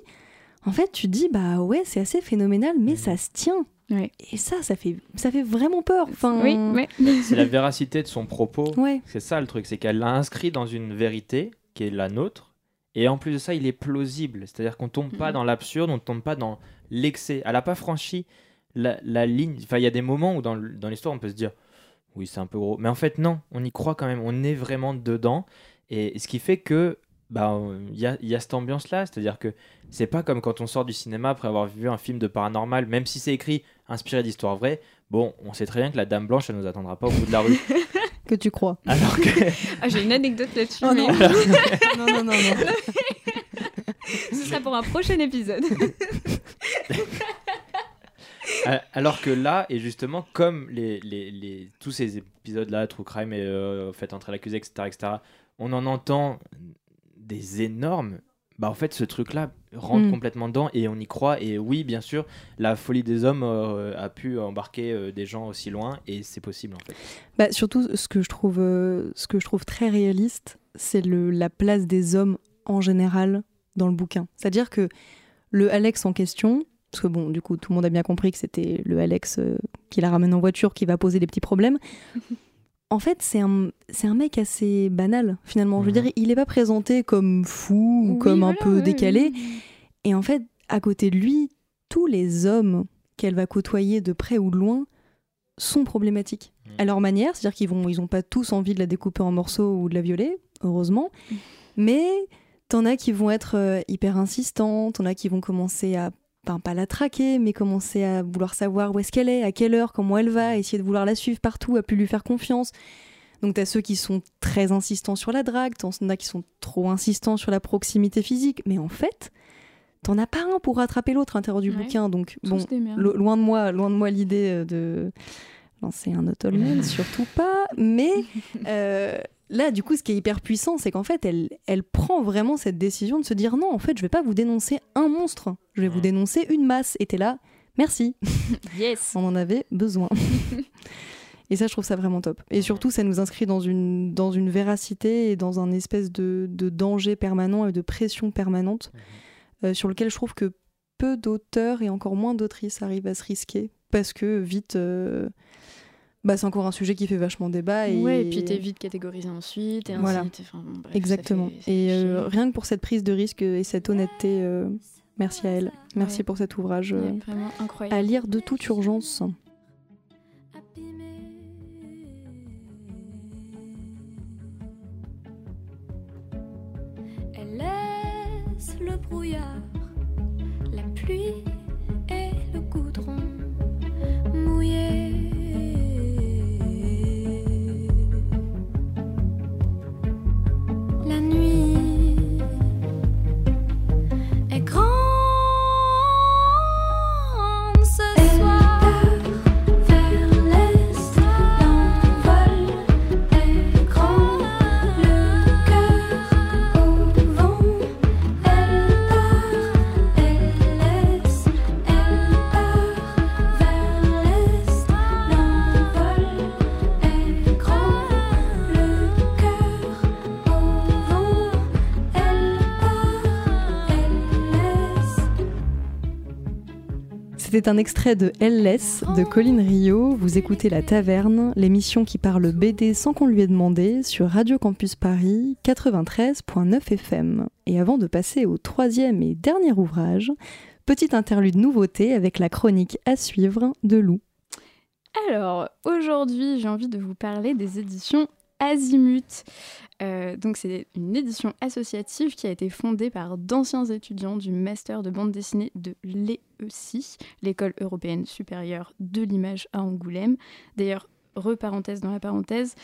En fait, tu te dis bah ouais, c'est assez phénoménal, mais Mhm. ça se tient. Ouais. Et ça, ça fait, ça fait vraiment peur. Enfin, Oui, ouais. [laughs] C'est la véracité de son propos. ouais. C'est ça le truc, c'est qu'elle l'a inscrit dans une vérité qui est la nôtre. Et en plus de ça, il est plausible. C'est-à-dire qu'on tombe pas Mhm. dans l'absurde, on tombe pas dans l'excès. Elle n'a pas franchi la, la ligne. Enfin, il y a des moments où dans l'histoire, on peut se dire oui, c'est un peu gros. Mais en fait, non, on y croit quand même. On est vraiment dedans. Et ce qui fait que bah, il y, a, il y a cette ambiance-là. C'est-à-dire que c'est pas comme quand on sort du cinéma après avoir vu un film de paranormal, même si c'est écrit inspiré d'histoires vraies. Bon, on sait très bien que la Dame Blanche, elle nous attendra pas au bout de la rue. [laughs] Que tu crois. Alors que. Ah, j'ai une anecdote là-dessus. Oh mais non. non, [laughs] non, non, non. Ce sera pour un prochain épisode. [laughs] Alors que là, et justement, comme les, les, les- tous ces épisodes-là, True Crime et euh, Fait entrer l'accusé, etc., etc., on en entend des énormes. Bah, en fait, ce truc-là rentre Mm. complètement dedans et on y croit. Et oui, bien sûr, la folie des hommes euh, a pu embarquer euh, des gens aussi loin et c'est possible en fait. Bah, surtout, ce que je trouve, euh, ce que je trouve très réaliste, c'est le- la place des hommes en général dans le bouquin. C'est-à-dire que le Alex en question, parce que bon, du coup, tout le monde a bien compris que c'était le Alex qui la ramène en voiture qui va poser des petits problèmes. En fait, c'est un, c'est un mec assez banal, finalement. Je veux Mhm. dire, il n'est pas présenté comme fou ou Oui, comme un peu décalé. Et en fait, à côté de lui, tous les hommes qu'elle va côtoyer de près ou de loin sont problématiques Mm. à leur manière. C'est-à-dire qu'ils vont, ils ont pas tous envie de la découper en morceaux ou de la violer, heureusement. Mais t'en as qui vont être euh, hyper insistants, t'en as qui vont commencer à, pas la traquer, mais commencer à vouloir savoir où est-ce qu'elle est, à quelle heure, comment elle va, essayer de vouloir la suivre partout, à plus lui faire confiance. Donc t'as ceux qui sont très insistants sur la drague, t'en as qui sont trop insistants sur la proximité physique, mais en fait, t'en as pas un pour rattraper l'autre à l'intérieur du Ouais. bouquin. Donc bon, lo- loin de moi, loin de moi l'idée euh, de lancer un autolmen, [laughs] surtout pas. Mais euh, là, du coup, ce qui est hyper puissant, c'est qu'en fait, elle, elle prend vraiment cette décision de se dire non, en fait, je vais pas vous dénoncer un monstre, je vais vous Ouais. dénoncer une masse. Et t'es là, merci, [laughs] Yes. on en avait besoin. [laughs] Et ça, je trouve ça vraiment top. Et surtout, ça nous inscrit dans une, dans une véracité et dans un espèce de, de danger permanent et de pression permanente euh, sur lequel je trouve que peu d'auteurs et encore moins d'autrices arrivent à se risquer. Parce que vite, euh, bah, c'est encore un sujet qui fait vachement débat. Et... Ouais, et puis t'es vite catégorisé ensuite, et ainsi. Voilà. t'es- enfin, bon, bref, ça Exactement. fait- ça Et euh, rien que pour cette prise de risque et cette honnêteté, euh, merci à elle. Merci Ouais. pour cet ouvrage euh, vraiment incroyable. à lire de toute urgence. Elle laisse le brouillard, la pluie C'était un extrait de LS de Colline Rio. Vous écoutez La Taverne, l'émission qui parle BD sans qu'on lui ait demandé sur Radio Campus Paris 93.9 FM. Et avant de passer au troisième et dernier ouvrage, petite interlude nouveauté avec la chronique à suivre de Lou. Alors, aujourd'hui, j'ai envie de vous parler des éditions Azimut. Euh, donc, c'est une édition associative qui a été fondée par d'anciens étudiants du master de bande dessinée de l'EESI, l'école européenne supérieure de l'image à Angoulême. D'ailleurs, reparenthèse dans la parenthèse,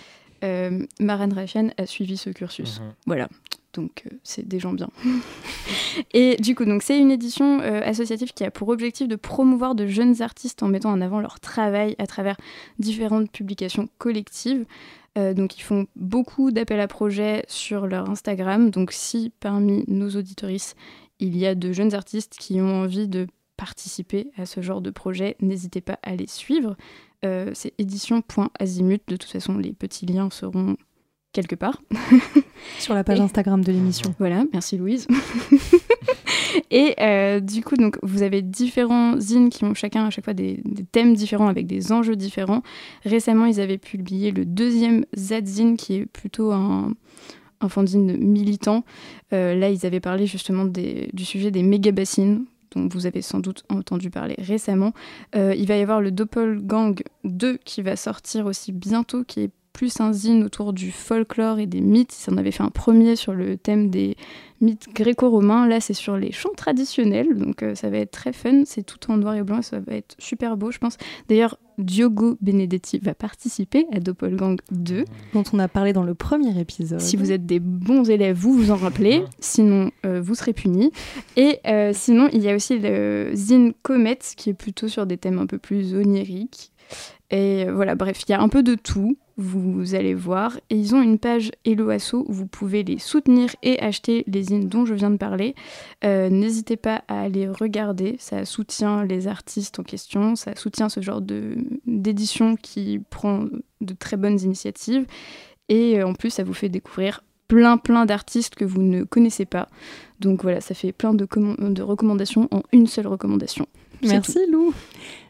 euh, Maren Rachen a suivi ce cursus. Mhm. Voilà, donc euh, c'est des gens bien. [laughs] et du coup, donc c'est une édition euh, associative qui a pour objectif de promouvoir de jeunes artistes en mettant en avant leur travail à travers différentes publications collectives. Euh, donc ils font beaucoup d'appels à projets sur leur Instagram. Donc si parmi nos auditorices, il y a de jeunes artistes qui ont envie de participer à ce genre de projet, n'hésitez pas à les suivre. Euh, c'est édition.azimut. De toute façon, les petits liens seront quelque part. Sur la page Et- Instagram de l'émission. Voilà, merci Louise. [laughs] Et euh, du coup, donc, vous avez différents zines qui ont chacun à chaque fois des, thèmes différents avec des enjeux différents. Récemment, ils avaient publié le deuxième Z-zine qui est plutôt un, un fanzine militant. Euh, là, ils avaient parlé justement du sujet des méga-bassines dont vous avez sans doute entendu parler récemment. Euh, il va y avoir le Doppelgang 2 qui va sortir aussi bientôt, qui est plus un zine autour du folklore et des mythes. Ils en avaient fait un premier sur le thème des mythes gréco-romains. Là, c'est sur les chants traditionnels, donc euh, ça va être très fun. C'est tout en noir et blanc et ça va être super beau, je pense. D'ailleurs, Diogo Benedetti va participer à Doppelgang 2. Dont on a parlé dans le premier épisode. Si vous êtes des bons élèves, vous vous en rappelez. Sinon, euh, vous serez punis. Et euh, sinon, il y a aussi le Zine Comet, qui est plutôt sur des thèmes un peu plus oniriques. Et voilà, bref, il y a un peu de tout. Vous allez voir. Et ils ont une page Hello Asso où vous pouvez les soutenir et acheter les zines dont je viens de parler. Euh, N'hésitez pas à aller regarder. Ça soutient les artistes en question. Ça soutient ce genre d'édition qui prend de très bonnes initiatives. Et euh, en plus, ça vous fait découvrir plein plein d'artistes que vous ne connaissez pas. Donc voilà, ça fait plein de recommandations en une seule recommandation. Merci Lou.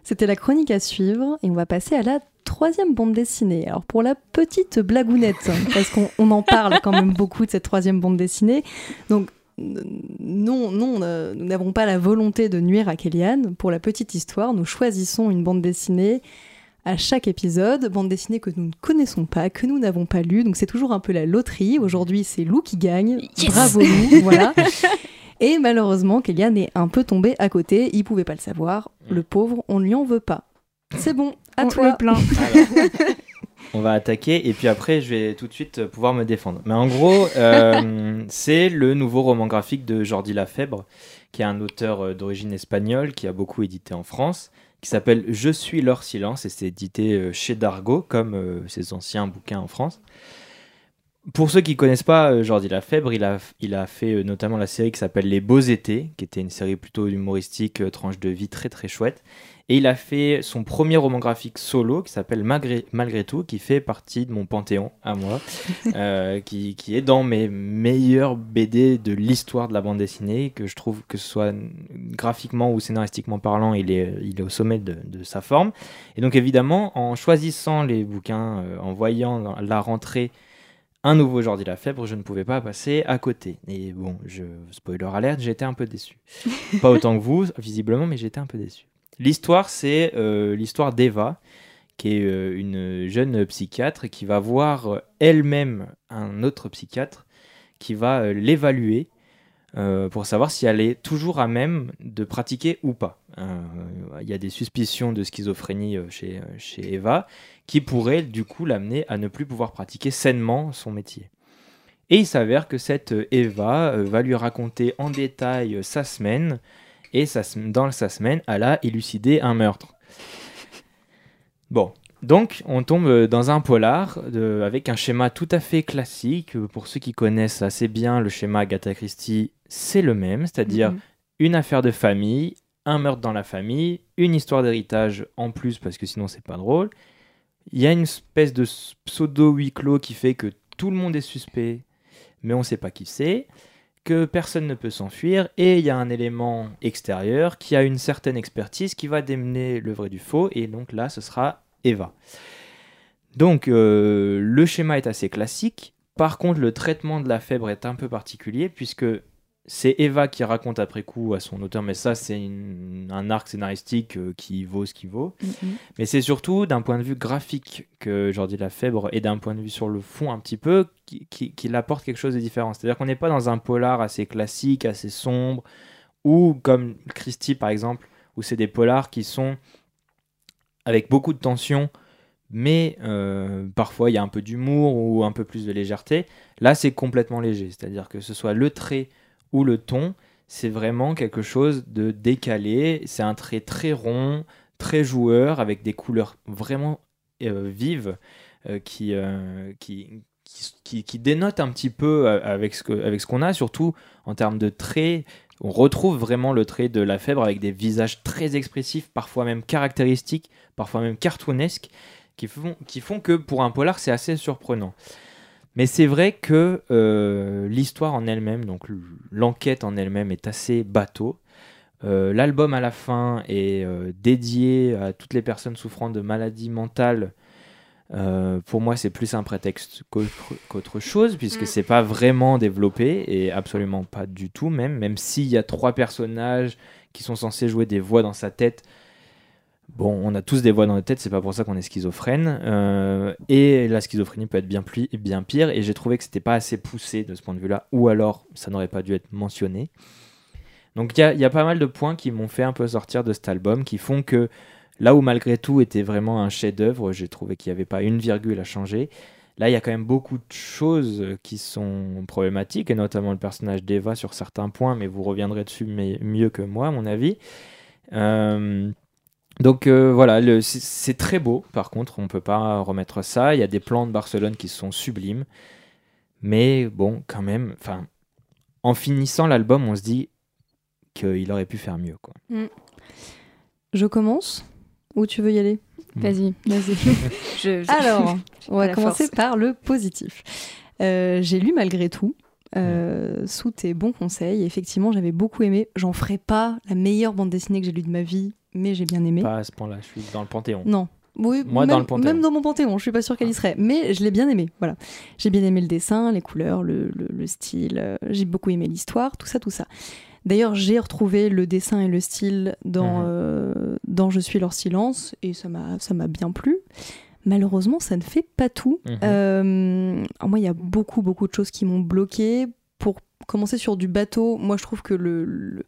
C'était la chronique à suivre et on va passer à la troisième bande dessinée. Alors pour la petite blagounette, [laughs] parce qu'on on en parle quand même beaucoup de cette troisième bande dessinée. Donc non, non, euh, nous n'avons pas la volonté de nuire à Kellyanne. Pour la petite histoire, nous choisissons une bande dessinée à chaque épisode, bande dessinée que nous ne connaissons pas, que nous n'avons pas lue. Donc c'est toujours un peu la loterie. Aujourd'hui, c'est Lou qui gagne. Yes Bravo Lou, [laughs] voilà. Et malheureusement, Kellyanne est un peu tombé à côté. Il pouvait pas le savoir. Le pauvre, on ne lui en veut pas. C'est bon, à On toi. le. Alors, [laughs] on va attaquer et puis après je vais tout de suite euh, pouvoir me défendre. Mais en gros, euh, [laughs] c'est le nouveau roman graphique de Jordi Lafèbre, qui est un auteur euh, d'origine espagnole qui a beaucoup édité en France, qui s'appelle Je suis leur silence et c'est édité chez Dargo comme euh, ses anciens bouquins en France. Pour ceux qui connaissent pas euh, Jordi Lafèbre, il a, il a fait euh, notamment la série qui s'appelle Les Beaux Étés, qui était une série plutôt humoristique, euh, tranche de vie très très chouette. Et il a fait son premier roman graphique solo qui s'appelle Malgré, Malgré tout, qui fait partie de mon panthéon à moi, [laughs] euh, qui, qui est dans mes meilleurs BD de l'histoire de la bande dessinée, que je trouve que ce soit graphiquement ou scénaristiquement parlant, il est, il est au sommet de, de sa forme. Et donc évidemment, en choisissant les bouquins, en voyant la rentrée un nouveau Jordi Lafèbre, je ne pouvais pas passer à côté. Et bon, je, spoiler alerte, j'étais un peu déçu. [laughs] pas autant que vous, visiblement, mais j'étais un peu déçu. L'histoire, c'est euh, l'histoire d'Eva, qui est euh, une jeune psychiatre qui va voir euh, elle-même un autre psychiatre qui va l'évaluer euh, pour savoir si elle est toujours à même de pratiquer ou pas. Euh, Il y a des suspicions de schizophrénie euh, chez, chez Eva qui pourraient du coup l'amener à ne plus pouvoir pratiquer sainement son métier. Et il s'avère que cette Eva va lui raconter en détail sa semaine, et sa dans sa semaine, elle a élucidé un meurtre. Bon, donc on tombe dans un polar avec un schéma tout à fait classique. Pour ceux qui connaissent assez bien le schéma Agatha Christie, c'est le même, c'est-à-dire Mhm. une affaire de famille, un meurtre dans la famille, une histoire d'héritage en plus parce que sinon c'est pas drôle. Il y a une espèce de pseudo huis clos qui fait que tout le monde est suspect, mais on sait pas qui c'est, que personne ne peut s'enfuir, et il y a un élément extérieur qui a une certaine expertise qui va démener le vrai du faux, et donc là ce sera Eva. Donc euh, le schéma est assez classique. Par contre, le traitement de la fèbre est un peu particulier puisque c'est Eva qui raconte après coup à son auteur, mais ça c'est une- un arc scénaristique euh, qui vaut ce qu'il vaut. Mhm. Mais c'est surtout d'un point de vue graphique que Jordi Lafèbre et d'un point de vue sur le fond un petit peu qui- qui- qu'il apporte quelque chose de différent. C'est-à-dire qu'on n'est pas dans un polar assez classique, assez sombre, ou comme Christie par exemple, où c'est des polars qui sont avec beaucoup de tension, mais euh, parfois il y a un peu d'humour ou un peu plus de légèreté. Là c'est complètement léger, c'est-à-dire que ce soit le trait ou le ton, c'est vraiment quelque chose de décalé. C'est un trait très rond, très joueur, avec des couleurs vraiment euh, vives euh, qui, euh, qui, dénotent un petit peu avec ce qu'on a, surtout en termes de traits. On retrouve vraiment le trait de la Fèbre avec des visages très expressifs, parfois même caractéristiques, parfois même cartoonesques, qui font que pour un polar, c'est assez surprenant. Mais c'est vrai que euh, l'histoire en elle-même, donc l'enquête en elle-même est assez bateau. Euh, L'album à la fin est euh, dédié à toutes les personnes souffrant de maladies mentales. Pour moi, c'est plus un prétexte qu'autre qu'autre chose, puisque Mm. c'est pas vraiment développé et absolument pas du tout, même. Même s'il y a trois personnages qui sont censés jouer des voix dans sa tête. Bon, on a tous des voix dans notre tête, c'est pas pour ça qu'on est schizophrène. Euh, et la schizophrénie peut être bien, bien pire. Et j'ai trouvé que c'était pas assez poussé de ce point de vue-là, ou alors ça n'aurait pas dû être mentionné. Donc il y a, pas mal de points qui m'ont fait un peu sortir de cet album, qui font que là où malgré tout était vraiment un chef-d'œuvre, j'ai trouvé qu'il n'y avait pas une virgule à changer. Là, il y a quand même beaucoup de choses qui sont problématiques, et notamment le personnage d'Eva sur certains points, mais vous reviendrez dessus mieux que moi, à mon avis. Euh, donc euh, voilà, le- c'est- très beau, par contre, on peut pas remettre ça. Il y a des plans de Barcelone qui sont sublimes, mais bon, quand même, enfin, en finissant l'album, on se dit qu'il aurait pu faire mieux. Quoi. Je commence Ou tu veux y aller? Vas-y, vas-y. [laughs] Je- je- Alors, on va commencer force. par le positif. Euh, J'ai lu malgré tout. euh, sous tes bons conseils, effectivement, j'avais beaucoup aimé. J'en ferai pas la meilleure bande dessinée que j'ai lue de ma vie, mais j'ai bien aimé. Pas à ce point-là, je suis dans le panthéon. Non. Oui, Moi, même, dans le Panthéon. même dans mon panthéon, je suis pas sûre qu'elle y serait, mais je l'ai bien aimé. Voilà, j'ai bien aimé le dessin, les couleurs, le, le- le style. euh, j'ai beaucoup aimé l'histoire, tout ça, tout ça. D'ailleurs, j'ai retrouvé le dessin et le style dans Mhm. euh, dans Je suis leur silence et ça m'a bien plu. Malheureusement, ça ne fait pas tout. Mhm. Euh, moi, il y a beaucoup beaucoup de choses qui m'ont bloqué. Pour commencer sur du bateau, moi, je trouve que le- le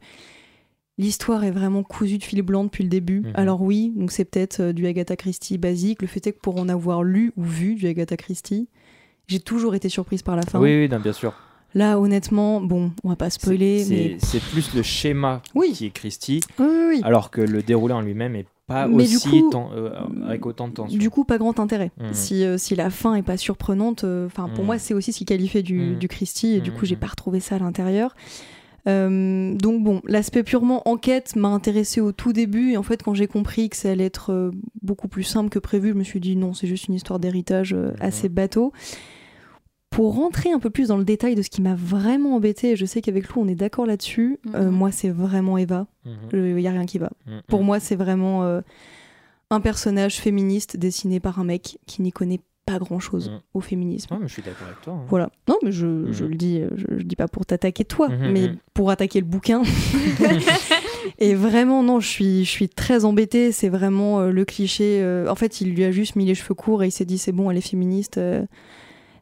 L'histoire est vraiment cousue de fil blanc depuis le début. Mhm. Alors oui, donc c'est peut-être euh, du Agatha Christie basique. Le fait est que pour en avoir lu ou vu du Agatha Christie, j'ai toujours été surprise par la fin. Oui, oui, non, bien sûr. Là, honnêtement, bon, on va pas spoiler, C'est- mais C'est plus le schéma Oui. qui est Christie, oui, oui, alors que le déroulé en lui-même est pas Mais du aussi coup, ten- euh, avec autant de tension. Du coup, pas grand intérêt. Mhm. Si, euh, si la fin est pas surprenante, euh, enfin pour Mhm. moi, c'est aussi ce qui qualifiait du, du Christie, et du coup, j'ai pas retrouvé ça à l'intérieur. Euh, donc bon, l'aspect purement enquête m'a intéressé au tout début et en fait quand j'ai compris que ça allait être euh, beaucoup plus simple que prévu, je me suis dit non, c'est juste une histoire d'héritage euh, assez bateau. Pour rentrer un peu plus dans le détail de ce qui m'a vraiment embêté, et je sais qu'avec Lou on est d'accord là-dessus, euh, Mhm. moi c'est vraiment Eva, Mhm. il y a rien qui va. Mhm. Pour moi, c'est vraiment euh, un personnage féministe dessiné par un mec qui n'y connaît pas grand-chose Mhm. au féminisme. Non, mais je suis d'accord avec toi. hein. Voilà. Non, mais je, je Mhm. le dis, euh, je, je dis pas pour t'attaquer toi, Mhm, mais mhm. pour attaquer le bouquin. [laughs] [laughs] Et vraiment, non, je suis, je suis très embêtée. C'est vraiment euh, le cliché. euh, en fait, il lui a juste mis les cheveux courts et il s'est dit c'est bon, elle est féministe. euh,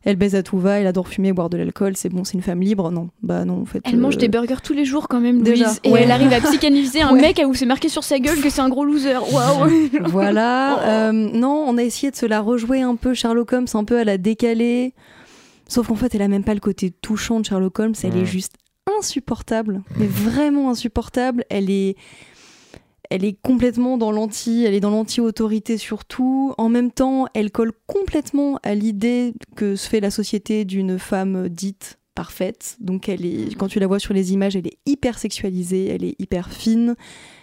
elle baise à tout va, elle adore fumer, boire de l'alcool, c'est bon, c'est une femme libre. Non, bah non, en fait. Elle mange euh, des burgers tous les jours quand même, Déjà, Louise. Et ouais. elle arrive à [laughs] psychanalyser un Ouais. mec où c'est marqué sur sa gueule que c'est un gros loser. Waouh [laughs] Voilà. Oh. euh, non, on a essayé de se la rejouer un peu Sherlock Holmes, un peu à la décalée. Sauf qu'en fait, elle a même pas le côté touchant de Sherlock Holmes. Elle Mm. est juste insupportable, mais vraiment insupportable. Elle est, elle est complètement dans l'anti, elle est dans l'anti-autorité surtout. En même temps, elle colle complètement à l'idée que se fait la société d'une femme dite parfaite. Donc, elle est, quand tu la vois sur les images, elle est hyper sexualisée, elle est hyper fine.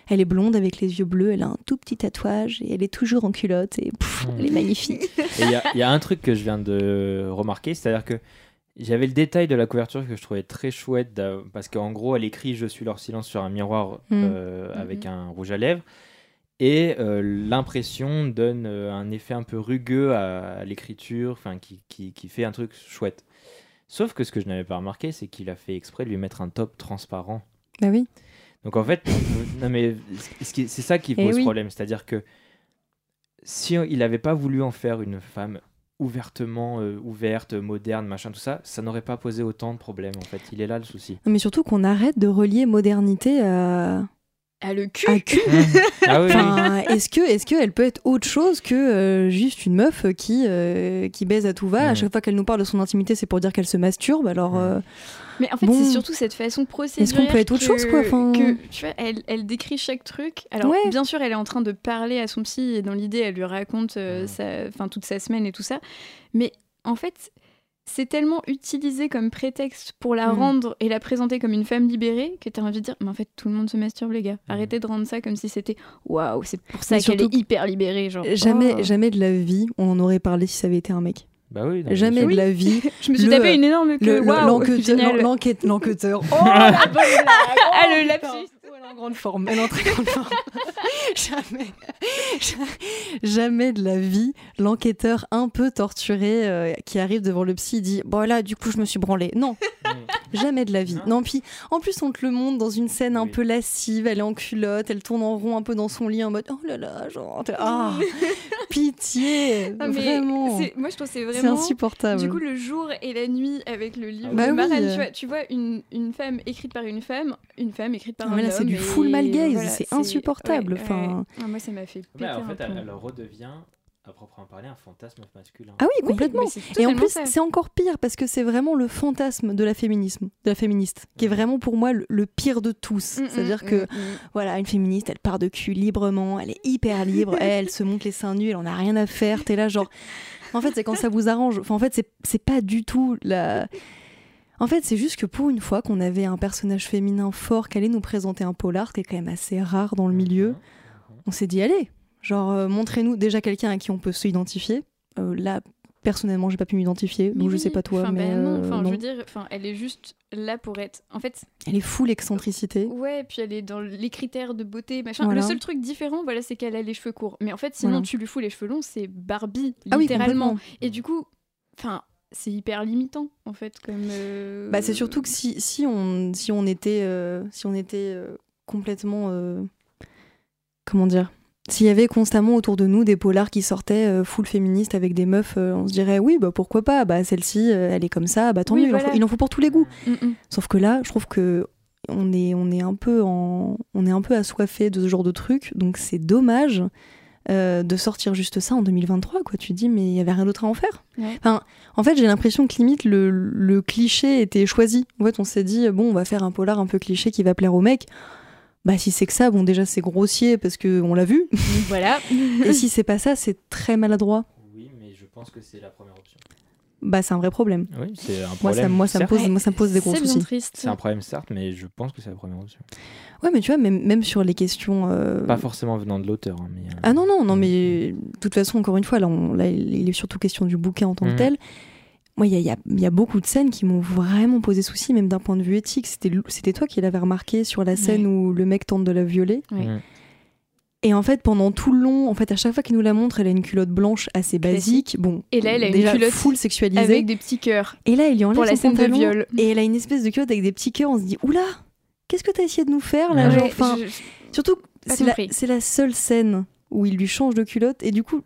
Elle est blonde avec les yeux bleus, elle a un tout petit tatouage et elle est toujours en culotte et pff, Mm. elle est magnifique. Il y, a- il y a un truc que je viens de remarquer, c'est-à-dire que j'avais le détail de la couverture que je trouvais très chouette, parce qu'en gros, elle écrit Je suis leur silence sur un miroir Mm. euh, avec un rouge à lèvres. Et euh, l'impression donne euh, un effet un peu rugueux à, à l'écriture, enfin qui, qui, qui fait un truc chouette. Sauf que ce que je n'avais pas remarqué, c'est qu'il a fait exprès de lui mettre un top transparent. Bah oui. Donc en fait, [laughs] non mais c'est ça qui Eh pose oui. problème, c'est-à-dire que si il n'avait pas voulu en faire une femme ouvertement euh, ouverte, moderne, machin, tout ça, ça n'aurait pas posé autant de problèmes en fait. Il est là le souci. Mais surtout qu'on arrête de relier modernité à, Ah, le cul à cul. ah oui. Enfin, est-ce que est-ce qu'elle peut être autre chose que euh, juste une meuf qui euh, qui baise à tout va? À Mm. chaque fois qu'elle nous parle de son intimité, c'est pour dire qu'elle se masturbe. Alors euh, Mais en fait, Bon. c'est surtout cette façon procédurière. Est-ce qu'on peut être autre que- chose, quoi? Enfin- que, tu vois, elle, elle décrit chaque truc. Alors, Ouais. bien sûr, elle est en train de parler à son psy et dans l'idée, elle lui raconte sa- enfin, toute sa semaine et tout ça. Mais en fait, c'est tellement utilisé comme prétexte pour la Mm. rendre et la présenter comme une femme libérée que t'as envie de dire, mais en fait, tout le monde se masturbe, les gars. Arrêtez de rendre ça comme si c'était waouh, c'est pour ça qu'elle est hyper libérée. Genre, Jamais, oh. jamais de la vie, on en aurait parlé si ça avait été un mec. Bah oui. non, mais Jamais de la vie. [laughs] Je me suis Le- tapé une énorme Le- queue. l'enquêteur- L'enquêteur. [laughs] Oh, la bonne blague. Ah, Oh, le putain. lapsus. Oh, Elle est en grande forme. Elle est en très grande forme. [laughs] jamais, jamais de la vie, l'enquêteur un peu torturé euh, qui arrive devant le psy dit Bon, là, du coup, je me suis branlé. Non, Mm. jamais de la vie. Non. Non, puis en plus, on te le montre dans une scène un Oui. peu lascive. Elle est en culotte, elle tourne en rond un peu dans son lit en mode Oh là là, genre, ah, [laughs] pitié, Ah, vraiment. Moi, je trouve que c'est vraiment. insupportable. Du coup, le jour et la nuit avec le livre Bah de oui. Maran, tu vois, tu vois une, une femme écrite par une femme, une femme écrite par Ah, un homme. C'est du full male gaze, voilà, c'est insupportable, ouais, ouais. enfin. Ah, moi, ça m'a fait péter Ouais, en un fait, elle, plomb. elle redevient, à proprement parler, un fantasme masculin. Ah oui, complètement. Et en plus, c'est encore pire parce que c'est vraiment le fantasme de la féminisme, de la féministe, qui est vraiment pour moi le, le pire de tous. Mm, mm, C'est-à-dire mm, que voilà, une féministe, elle part de cul librement, elle est hyper libre, elle, [laughs] elle se montre les seins nus, elle en a rien à faire. T'es là genre, en fait, c'est quand ça vous arrange. Enfin, en fait, c'est pas du tout la. En fait, c'est juste que pour une fois qu'on avait un personnage féminin fort qui allait nous présenter un polar, ce qui est quand même assez rare dans le milieu, Mhm. on s'est dit allez, genre euh, montrez-nous déjà quelqu'un à qui on peut s'identifier. Euh, là, personnellement, j'ai pas pu m'identifier, donc Mais je oui, sais pas toi, enfin, mais bah non, euh, enfin, non. je veux dire, enfin, elle est juste là pour être. En fait, elle est full excentricité. ouais, puis elle est dans les critères de beauté, machin. Voilà. Le seul truc différent, voilà, c'est qu'elle a les cheveux courts. Mais en fait, sinon, Voilà. tu lui fous les cheveux longs, c'est Barbie, Ah oui, littéralement. Et du coup, enfin, c'est hyper limitant, en fait, comme. euh, Bah, c'est surtout que si, si, on, si on était, euh, si on était euh, complètement. comment dire S'il y avait constamment autour de nous des polars qui sortaient full féministes avec des meufs, on se dirait oui, bah pourquoi pas Bah celle-ci, elle est comme ça, bah tant Oui, mieux, il en voilà. faut- il en faut pour tous les goûts. Mm, mm. Sauf que là, je trouve que on est, on est un peu en, on est un peu assoiffé de ce genre de truc, donc c'est dommage euh, de sortir juste ça en 2023. Quoi, tu te dis mais il y avait rien d'autre à en faire. Ouais. Enfin, en fait, j'ai l'impression que limite le, le cliché était choisi. En fait, on s'est dit bon, on va faire un polar un peu cliché qui va plaire aux mecs. Bah si c'est que ça, bon déjà c'est grossier parce que on l'a vu. voilà. Et si c'est pas ça, c'est très maladroit. Oui, mais je pense que c'est la première option. Bah c'est un vrai problème. Oui, c'est un Moi problème. ça, moi ça me pose, moi ça me pose des gros soucis. triste. C'est un problème, certes, mais je pense que c'est la première option. Ouais, mais tu vois, même, même sur les questions. euh, Pas forcément venant de l'auteur. hein, euh, Ah non, non, non, mais de toute façon, encore une fois, là, on- là il est surtout question du bouquin en tant que Mhm. tel. Moi, il y a, il y a- y a beaucoup de scènes qui m'ont vraiment posé souci, même d'un point de vue éthique. C'était toi qui l'avais remarqué sur la scène où le mec tente de la violer. Ouais. Mm. Et en fait, pendant tout le long, en fait, à chaque fois qu'il nous la montre, elle a une culotte blanche assez basique. Bon, Et là, elle a une déjà culotte full sexualisée. Avec des petits cœurs. Et là, il lui enlève pour la son de pantalon, viol. Et elle a une espèce de culotte avec des petits cœurs. On se dit, oula, qu'est-ce que t'as essayé de nous faire là Ouais, genre, je- Surtout, la, c'est la seule scène où il lui change de culotte et du coup,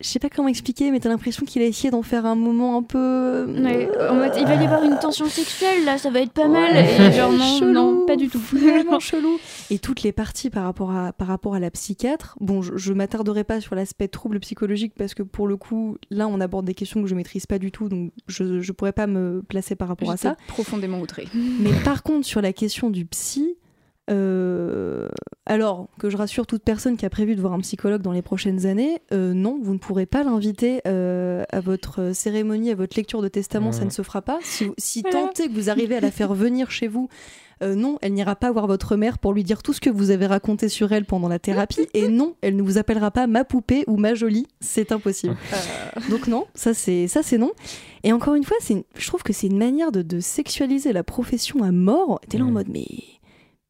je sais pas comment expliquer, mais t'as l'impression qu'il a essayé d'en faire un moment un peu. Ouais, en mode, il va y avoir une tension sexuelle là, ça va être pas mal. Et [laughs] genre non, Chelou, non, pas du tout. Vraiment [laughs] chelou. Et toutes les parties par rapport à, par rapport à la psychiatre, bon, je, je m'attarderai pas sur l'aspect trouble psychologique parce que pour le coup, là, on aborde des questions que je maîtrise pas du tout, donc je, je pourrais pas me placer par rapport à ça. profondément outrée. Mais par contre, sur la question du psy, euh, alors que je rassure toute personne qui a prévu de voir un psychologue dans les prochaines années, euh, non, vous ne pourrez pas l'inviter euh, à votre cérémonie, à votre lecture de testament, ça Mhm. ne se fera pas. Si, si Voilà. tant est que vous arrivez à la faire venir chez vous, euh, non, elle n'ira pas voir votre mère pour lui dire tout ce que vous avez raconté sur elle pendant la thérapie. Et non, elle ne vous appellera pas ma poupée ou ma jolie. C'est impossible. Donc non, ça c'est ça c'est non. Et encore une fois, une- je trouve que c'est une manière de, de sexualiser la profession à mort. T'es là en mode mais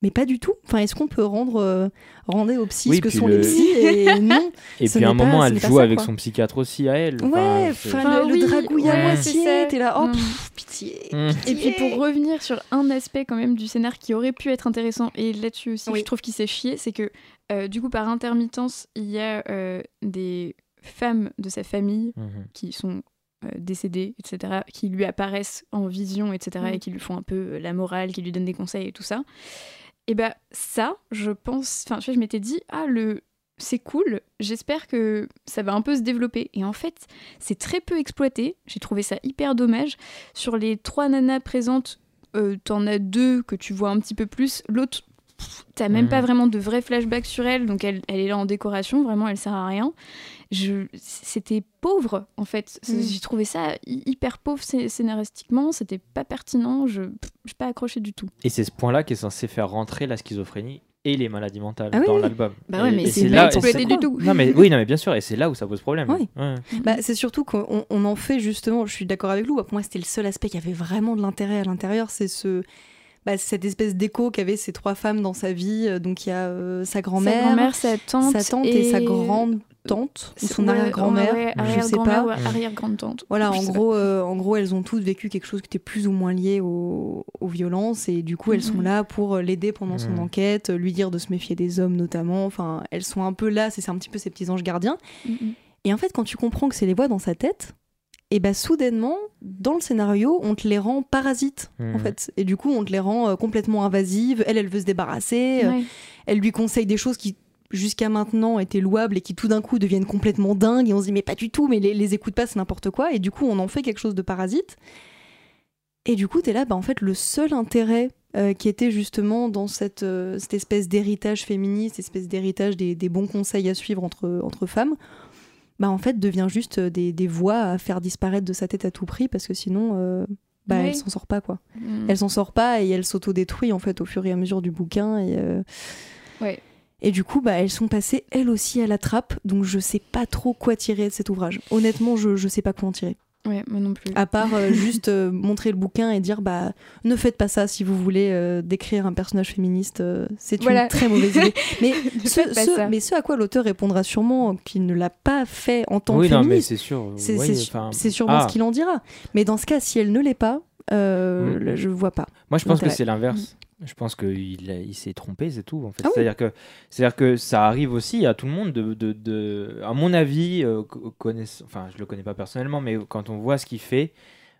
mais pas du tout. Enfin, est-ce qu'on peut rendre euh, rendre aux psys Oui, ce que sont le- les psys et [laughs] non. Et puis à un pas- moment, elle joue ça, avec quoi. son psychiatre aussi à elle. Ouais, Enfin, enfin, le, oui, le dragouille à ouais, moitié. c'est ça. T'es là, oh Mm. pff, pitié. Mm. Et puis pour revenir sur un aspect quand même du scénar qui aurait pu être intéressant, et là-dessus aussi Oui. je trouve qu'il s'est chié, c'est que euh, du coup par intermittence, il y a euh, des femmes de sa famille Mhm. qui sont euh, décédées, etc., qui lui apparaissent en vision, etc., Mm. et qui lui font un peu euh, la morale, qui lui donnent des conseils et tout ça. Et ben ça, je pense, enfin, vois, je m'étais dit, ah, le. C'est cool, j'espère que ça va un peu se développer. Et en fait, c'est très peu exploité. J'ai trouvé ça hyper dommage. Sur les trois nanas présentes, euh, t'en as deux que tu vois un petit peu plus. L'autre, t'as même pas vraiment de vrais flashbacks sur elle, donc elle, elle est là en décoration, vraiment, elle sert à rien. Je, c'était pauvre, en fait. Mhm. J'ai trouvé ça hy- hyper pauvre scé- scénaristiquement, c'était pas pertinent, je n'ai pas accroché du tout. Et c'est ce point-là qui est censé faire rentrer la schizophrénie et les maladies mentales Ah oui, dans oui. l'album. Bah ouais, mais c'est là- pas exploité du c'est- tout. Non mais oui, non mais bien sûr, et c'est là où ça pose problème. Oui. Ouais. Bah, c'est surtout qu'on on en fait justement, je suis d'accord avec vous, pour moi c'était le seul aspect qui avait vraiment de l'intérêt à l'intérieur, c'est ce, bah, cette espèce d'écho qu'avaient ces trois femmes dans sa vie. Euh, Donc il y a euh, sa Sa grand-mère, grand-mère, sa tante, sa tante et, sa grande tante, ou son Ouais, arrière-grand-mère, ouais, je sais pas. ou arrière-grande-tante. Voilà, Je en gros, euh, en gros, elles ont toutes vécu quelque chose qui était plus ou moins lié au- aux violences et du coup, elles sont Mhm. là pour l'aider pendant son Mhm. enquête, lui dire de se méfier des hommes notamment. Enfin, elles sont un peu là, c'est un petit peu ces petits anges gardiens. Et en fait, quand tu comprends que c'est les voix dans sa tête, et bah soudainement, dans le scénario, on te les rend parasites, en Mhm. fait. Et du coup, on te les rend euh, complètement invasives. Elle, elle veut se débarrasser. euh. Elle lui conseille des choses qui jusqu'à maintenant étaient louables et qui tout d'un coup deviennent complètement dingues. Et on se dit, mais pas du tout, mais les, les écoute pas, c'est n'importe quoi. Et du coup, on en fait quelque chose de parasite. Et du coup, t'es là, bah en fait, le seul intérêt euh, qui était justement dans cette, euh, cette espèce d'héritage féministe, cette espèce d'héritage des, des bons conseils à suivre entre, entre femmes, bah en fait devient juste euh, des, des voix à faire disparaître de sa tête à tout prix parce que sinon euh, bah elle s'en sort pas quoi. Mhm. Elle s'en sort pas et elle s'auto-détruit en fait au fur et à mesure du bouquin et euh, Ouais. et du coup bah elles sont passées elles aussi à la trappe donc je sais pas trop quoi tirer de cet ouvrage. Honnêtement je, je sais pas quoi en tirer. Ouais, moi non plus. À part euh, [laughs] juste euh, montrer le bouquin et dire bah ne faites pas ça si vous voulez euh, décrire un personnage féministe euh, c'est Voilà. une très mauvaise idée. [laughs] Mais ce, mais à quoi l'auteur répondra sûrement qu'il ne l'a pas fait en tant Oui, que féministe. c'est sûr. C'est oui, c'est- enfin, c'est sûrement ah, ce qu'il en dira. Mais dans ce cas, si elle ne l'est pas, euh, Mm. là, je vois pas. Moi, je pense que c'est l'inverse. Je pense qu'il il s'est trompé, c'est tout. En fait. Ah oui. C'est-à-dire que, c'est-à-dire que ça arrive aussi à tout le monde de, de, de- à mon avis, euh, co- connaiss- enfin, je le connais pas personnellement, mais quand on voit ce qu'il fait,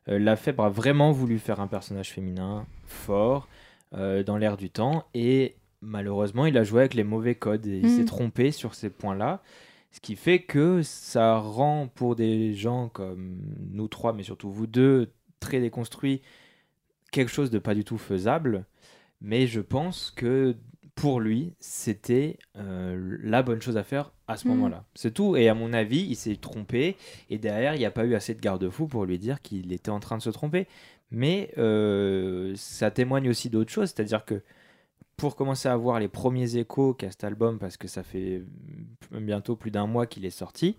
euh, Lafèvre a vraiment voulu faire un personnage féminin fort, euh, dans l'air du temps, et malheureusement, il a joué avec les mauvais codes et il Mm. s'est trompé sur ces points-là. Ce qui fait que ça rend pour des gens comme nous trois, mais surtout vous deux, très déconstruits, quelque chose de pas du tout faisable. Mais je pense que pour lui, c'était euh, la bonne chose à faire à ce Mm. moment-là. C'est tout. Et à mon avis, il s'est trompé. Et derrière, il n'y a pas eu assez de garde-fous pour lui dire qu'il était en train de se tromper. Mais euh, ça témoigne aussi d'autre chose. C'est-à-dire que pour commencer à voir les premiers échos qu'a cet album, parce que ça fait mm, bientôt plus d'un mois qu'il est sorti,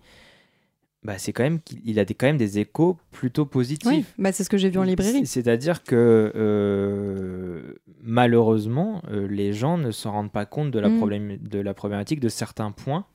bah c'est quand même qu'il il a des, quand même des échos plutôt positifs. Oui, bah, c'est ce que j'ai vu en librairie. C'est- C'est-à-dire que euh, malheureusement, euh, les gens ne s'en rendent pas compte de la, Mm. problème, de la problématique de certains points.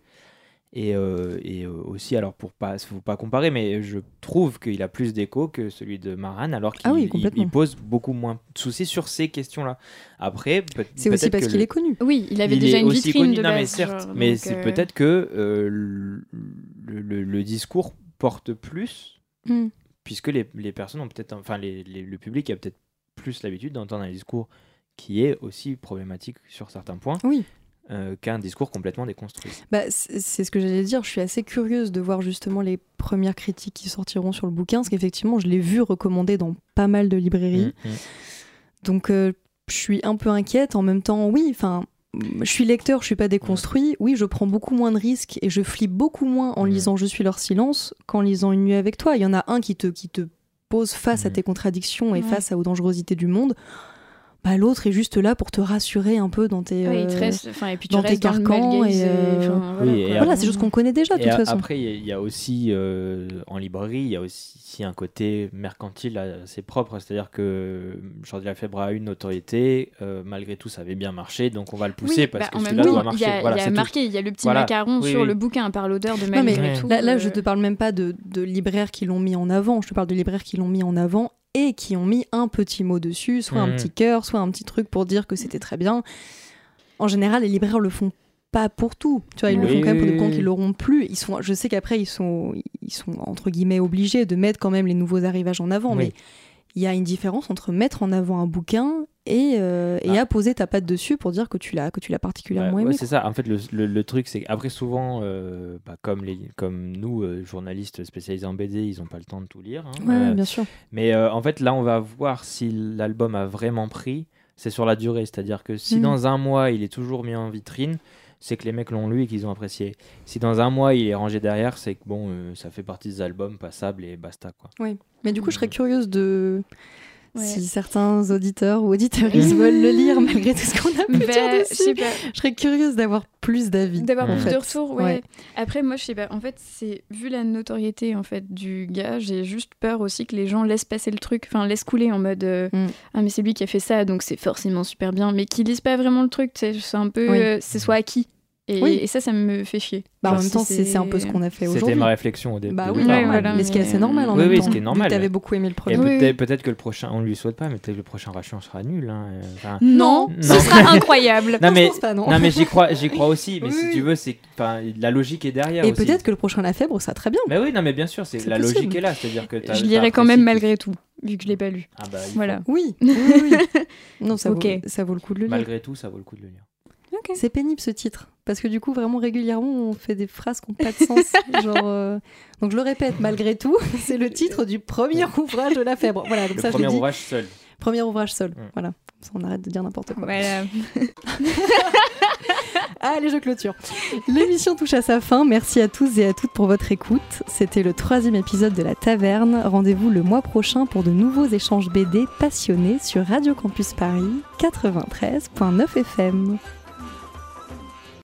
Et, euh, et euh, aussi, alors pour pas, faut pas comparer, mais je trouve qu'il a plus d'écho que celui de Maran, alors qu'il Ah oui, il- complètement. il pose beaucoup moins de soucis sur ces questions-là. Après, peut- C'est aussi parce qu'il le- est connu. Oui, il avait il déjà une vitrine connu. de non, base. mais certes, genre, mais c'est euh, peut-être que euh, le, le- le discours porte plus, Mm. puisque les, les personnes ont peut-être, enfin les- les- le public a peut-être plus l'habitude d'entendre un discours qui est aussi problématique sur certains points Oui. Euh, qu'un discours complètement déconstruit. Bah, c'est ce que j'allais dire. Je suis assez curieuse de voir justement les premières critiques qui sortiront sur le bouquin, parce qu'effectivement, je l'ai vu recommandé dans pas mal de librairies. Mm, mm. Donc, euh, je suis un peu inquiète. En même temps, oui, enfin, je suis lecteur, je suis pas déconstruit. Oui, je prends beaucoup moins de risques et je flippe beaucoup moins en Mm. lisant Je suis leur silence qu'en lisant Une nuit avec toi. Il y en a un qui te, qui te pose face à tes contradictions et Ouais. face aux dangerosités du monde. Bah, L'autre est juste là pour te rassurer un peu dans tes. ouais, il te euh, reste- enfin, et puis tu dans tes restes dans le carcans et, euh, enfin, Oui, voilà, et quoi. Voilà, c'est juste qu'on connaît déjà de toute façon. après, il y a- il y, a aussi euh, en librairie, il y a aussi un côté mercantile assez propre, c'est-à-dire que Jordi Lafèvre a une notoriété, euh, malgré tout, ça avait bien marché, donc on va le pousser Oui, parce bah, que celui-là doit il marcher. y a, Voilà, il y a marqué, il y a le petit Voilà. macaron Oui, sur oui. le bouquin par l'odeur de Non, mais malgré tout. Là, là, euh, je te parle même pas de, de libraires qui l'ont mis en avant, je te parle de libraires qui l'ont mis en avant et qui ont mis un petit mot dessus, soit un Mhm. petit cœur, soit un petit truc pour dire que c'était très bien. En général, les libraires le font pas pour tout. Tu vois, ils le font quand même pour des bouquins oui. qui l'auront plus. Ils sont, je sais qu'après, ils sont, ils sont entre guillemets obligés de mettre quand même les nouveaux arrivages en avant, Oui. mais il y a une différence entre mettre en avant un bouquin et, euh, et Ah. apposer ta patte dessus pour dire que tu l'as que tu l'as particulièrement Ouais, aimé. ouais, c'est ça. En fait, le, le- le truc, c'est qu'après, souvent, euh, bah, comme, les, comme nous, euh, journalistes spécialisés en BD, ils n'ont pas le temps de tout lire. hein. Ouais, bien sûr. mais en fait, là, on va voir si l'album a vraiment pris c'est sur la durée. C'est-à-dire que si Mm. dans un mois il est toujours mis en vitrine, c'est que les mecs l'ont lu et qu'ils ont apprécié. Si dans un mois il est rangé derrière, c'est que bon, euh, ça fait partie des albums passables et basta quoi. Mais du coup, je serais curieuse de. Ouais. Si certains auditeurs ou auditeuristes [laughs] veulent le lire malgré tout ce qu'on a pu Bah, dire je dessus, pas. je serais curieuse d'avoir plus d'avis. D'avoir plus de retours, ouais. Ouais. Après, moi, je sais pas. En fait, c'est vu la notoriété en fait du gars, j'ai juste peur aussi que les gens laissent passer le truc, enfin laissent couler en mode euh, Mm. ah mais c'est lui qui a fait ça, donc c'est forcément super bien, mais qui lisent pas vraiment le truc. C'est un peu, Oui. euh, c'est soit acquis. Et, Oui. et ça, ça me fait chier. Bah, en même temps, c'est un peu ce qu'on a fait C'était ma réflexion au début. Bah oui, normal. voilà, mais ce qui est assez normal en Oui, même oui, temps. ce qui est normal. que t'avais beaucoup aimé le premier. Oui, peut-être que le prochain, on lui souhaite pas, mais peut-être que le prochain Ration sera nul. hein, euh, enfin, Non, Non. ce sera [laughs] incroyable. Non, je mais pense pas, non. non mais j'y crois, j'y crois aussi. Mais Oui, si tu veux, c'est, la logique est derrière. Et peut-être que le prochain La Fèbre, ça très bien. Mais oui, non, mais bien sûr, la possible. logique est là, c'est-à-dire que Je lirai quand même malgré tout, vu que je l'ai pas lu. Ah bah, Voilà. Oui, oui, oui. [laughs] Non, ça, Ok. vaut, ça vaut le coup de le lire. Malgré tout, ça vaut le coup de le lire. C'est pénible ce titre. Parce que du coup, vraiment régulièrement, on fait des phrases qui n'ont pas de sens. [laughs] genre, euh, Donc je le répète, malgré tout, [laughs] c'est le titre du premier ouvrage de La Fèbre. Voilà, comme Le ça premier dis. ouvrage seul. Premier ouvrage seul. Voilà. Comme ça, on arrête de dire n'importe quoi. Voilà. [laughs] Allez, je clôture. L'émission touche à sa fin. Merci à tous et à toutes pour votre écoute. C'était le troisième épisode de La Taverne. Rendez-vous le mois prochain pour de nouveaux échanges BD passionnés sur Radio Campus Paris 93.9 FM.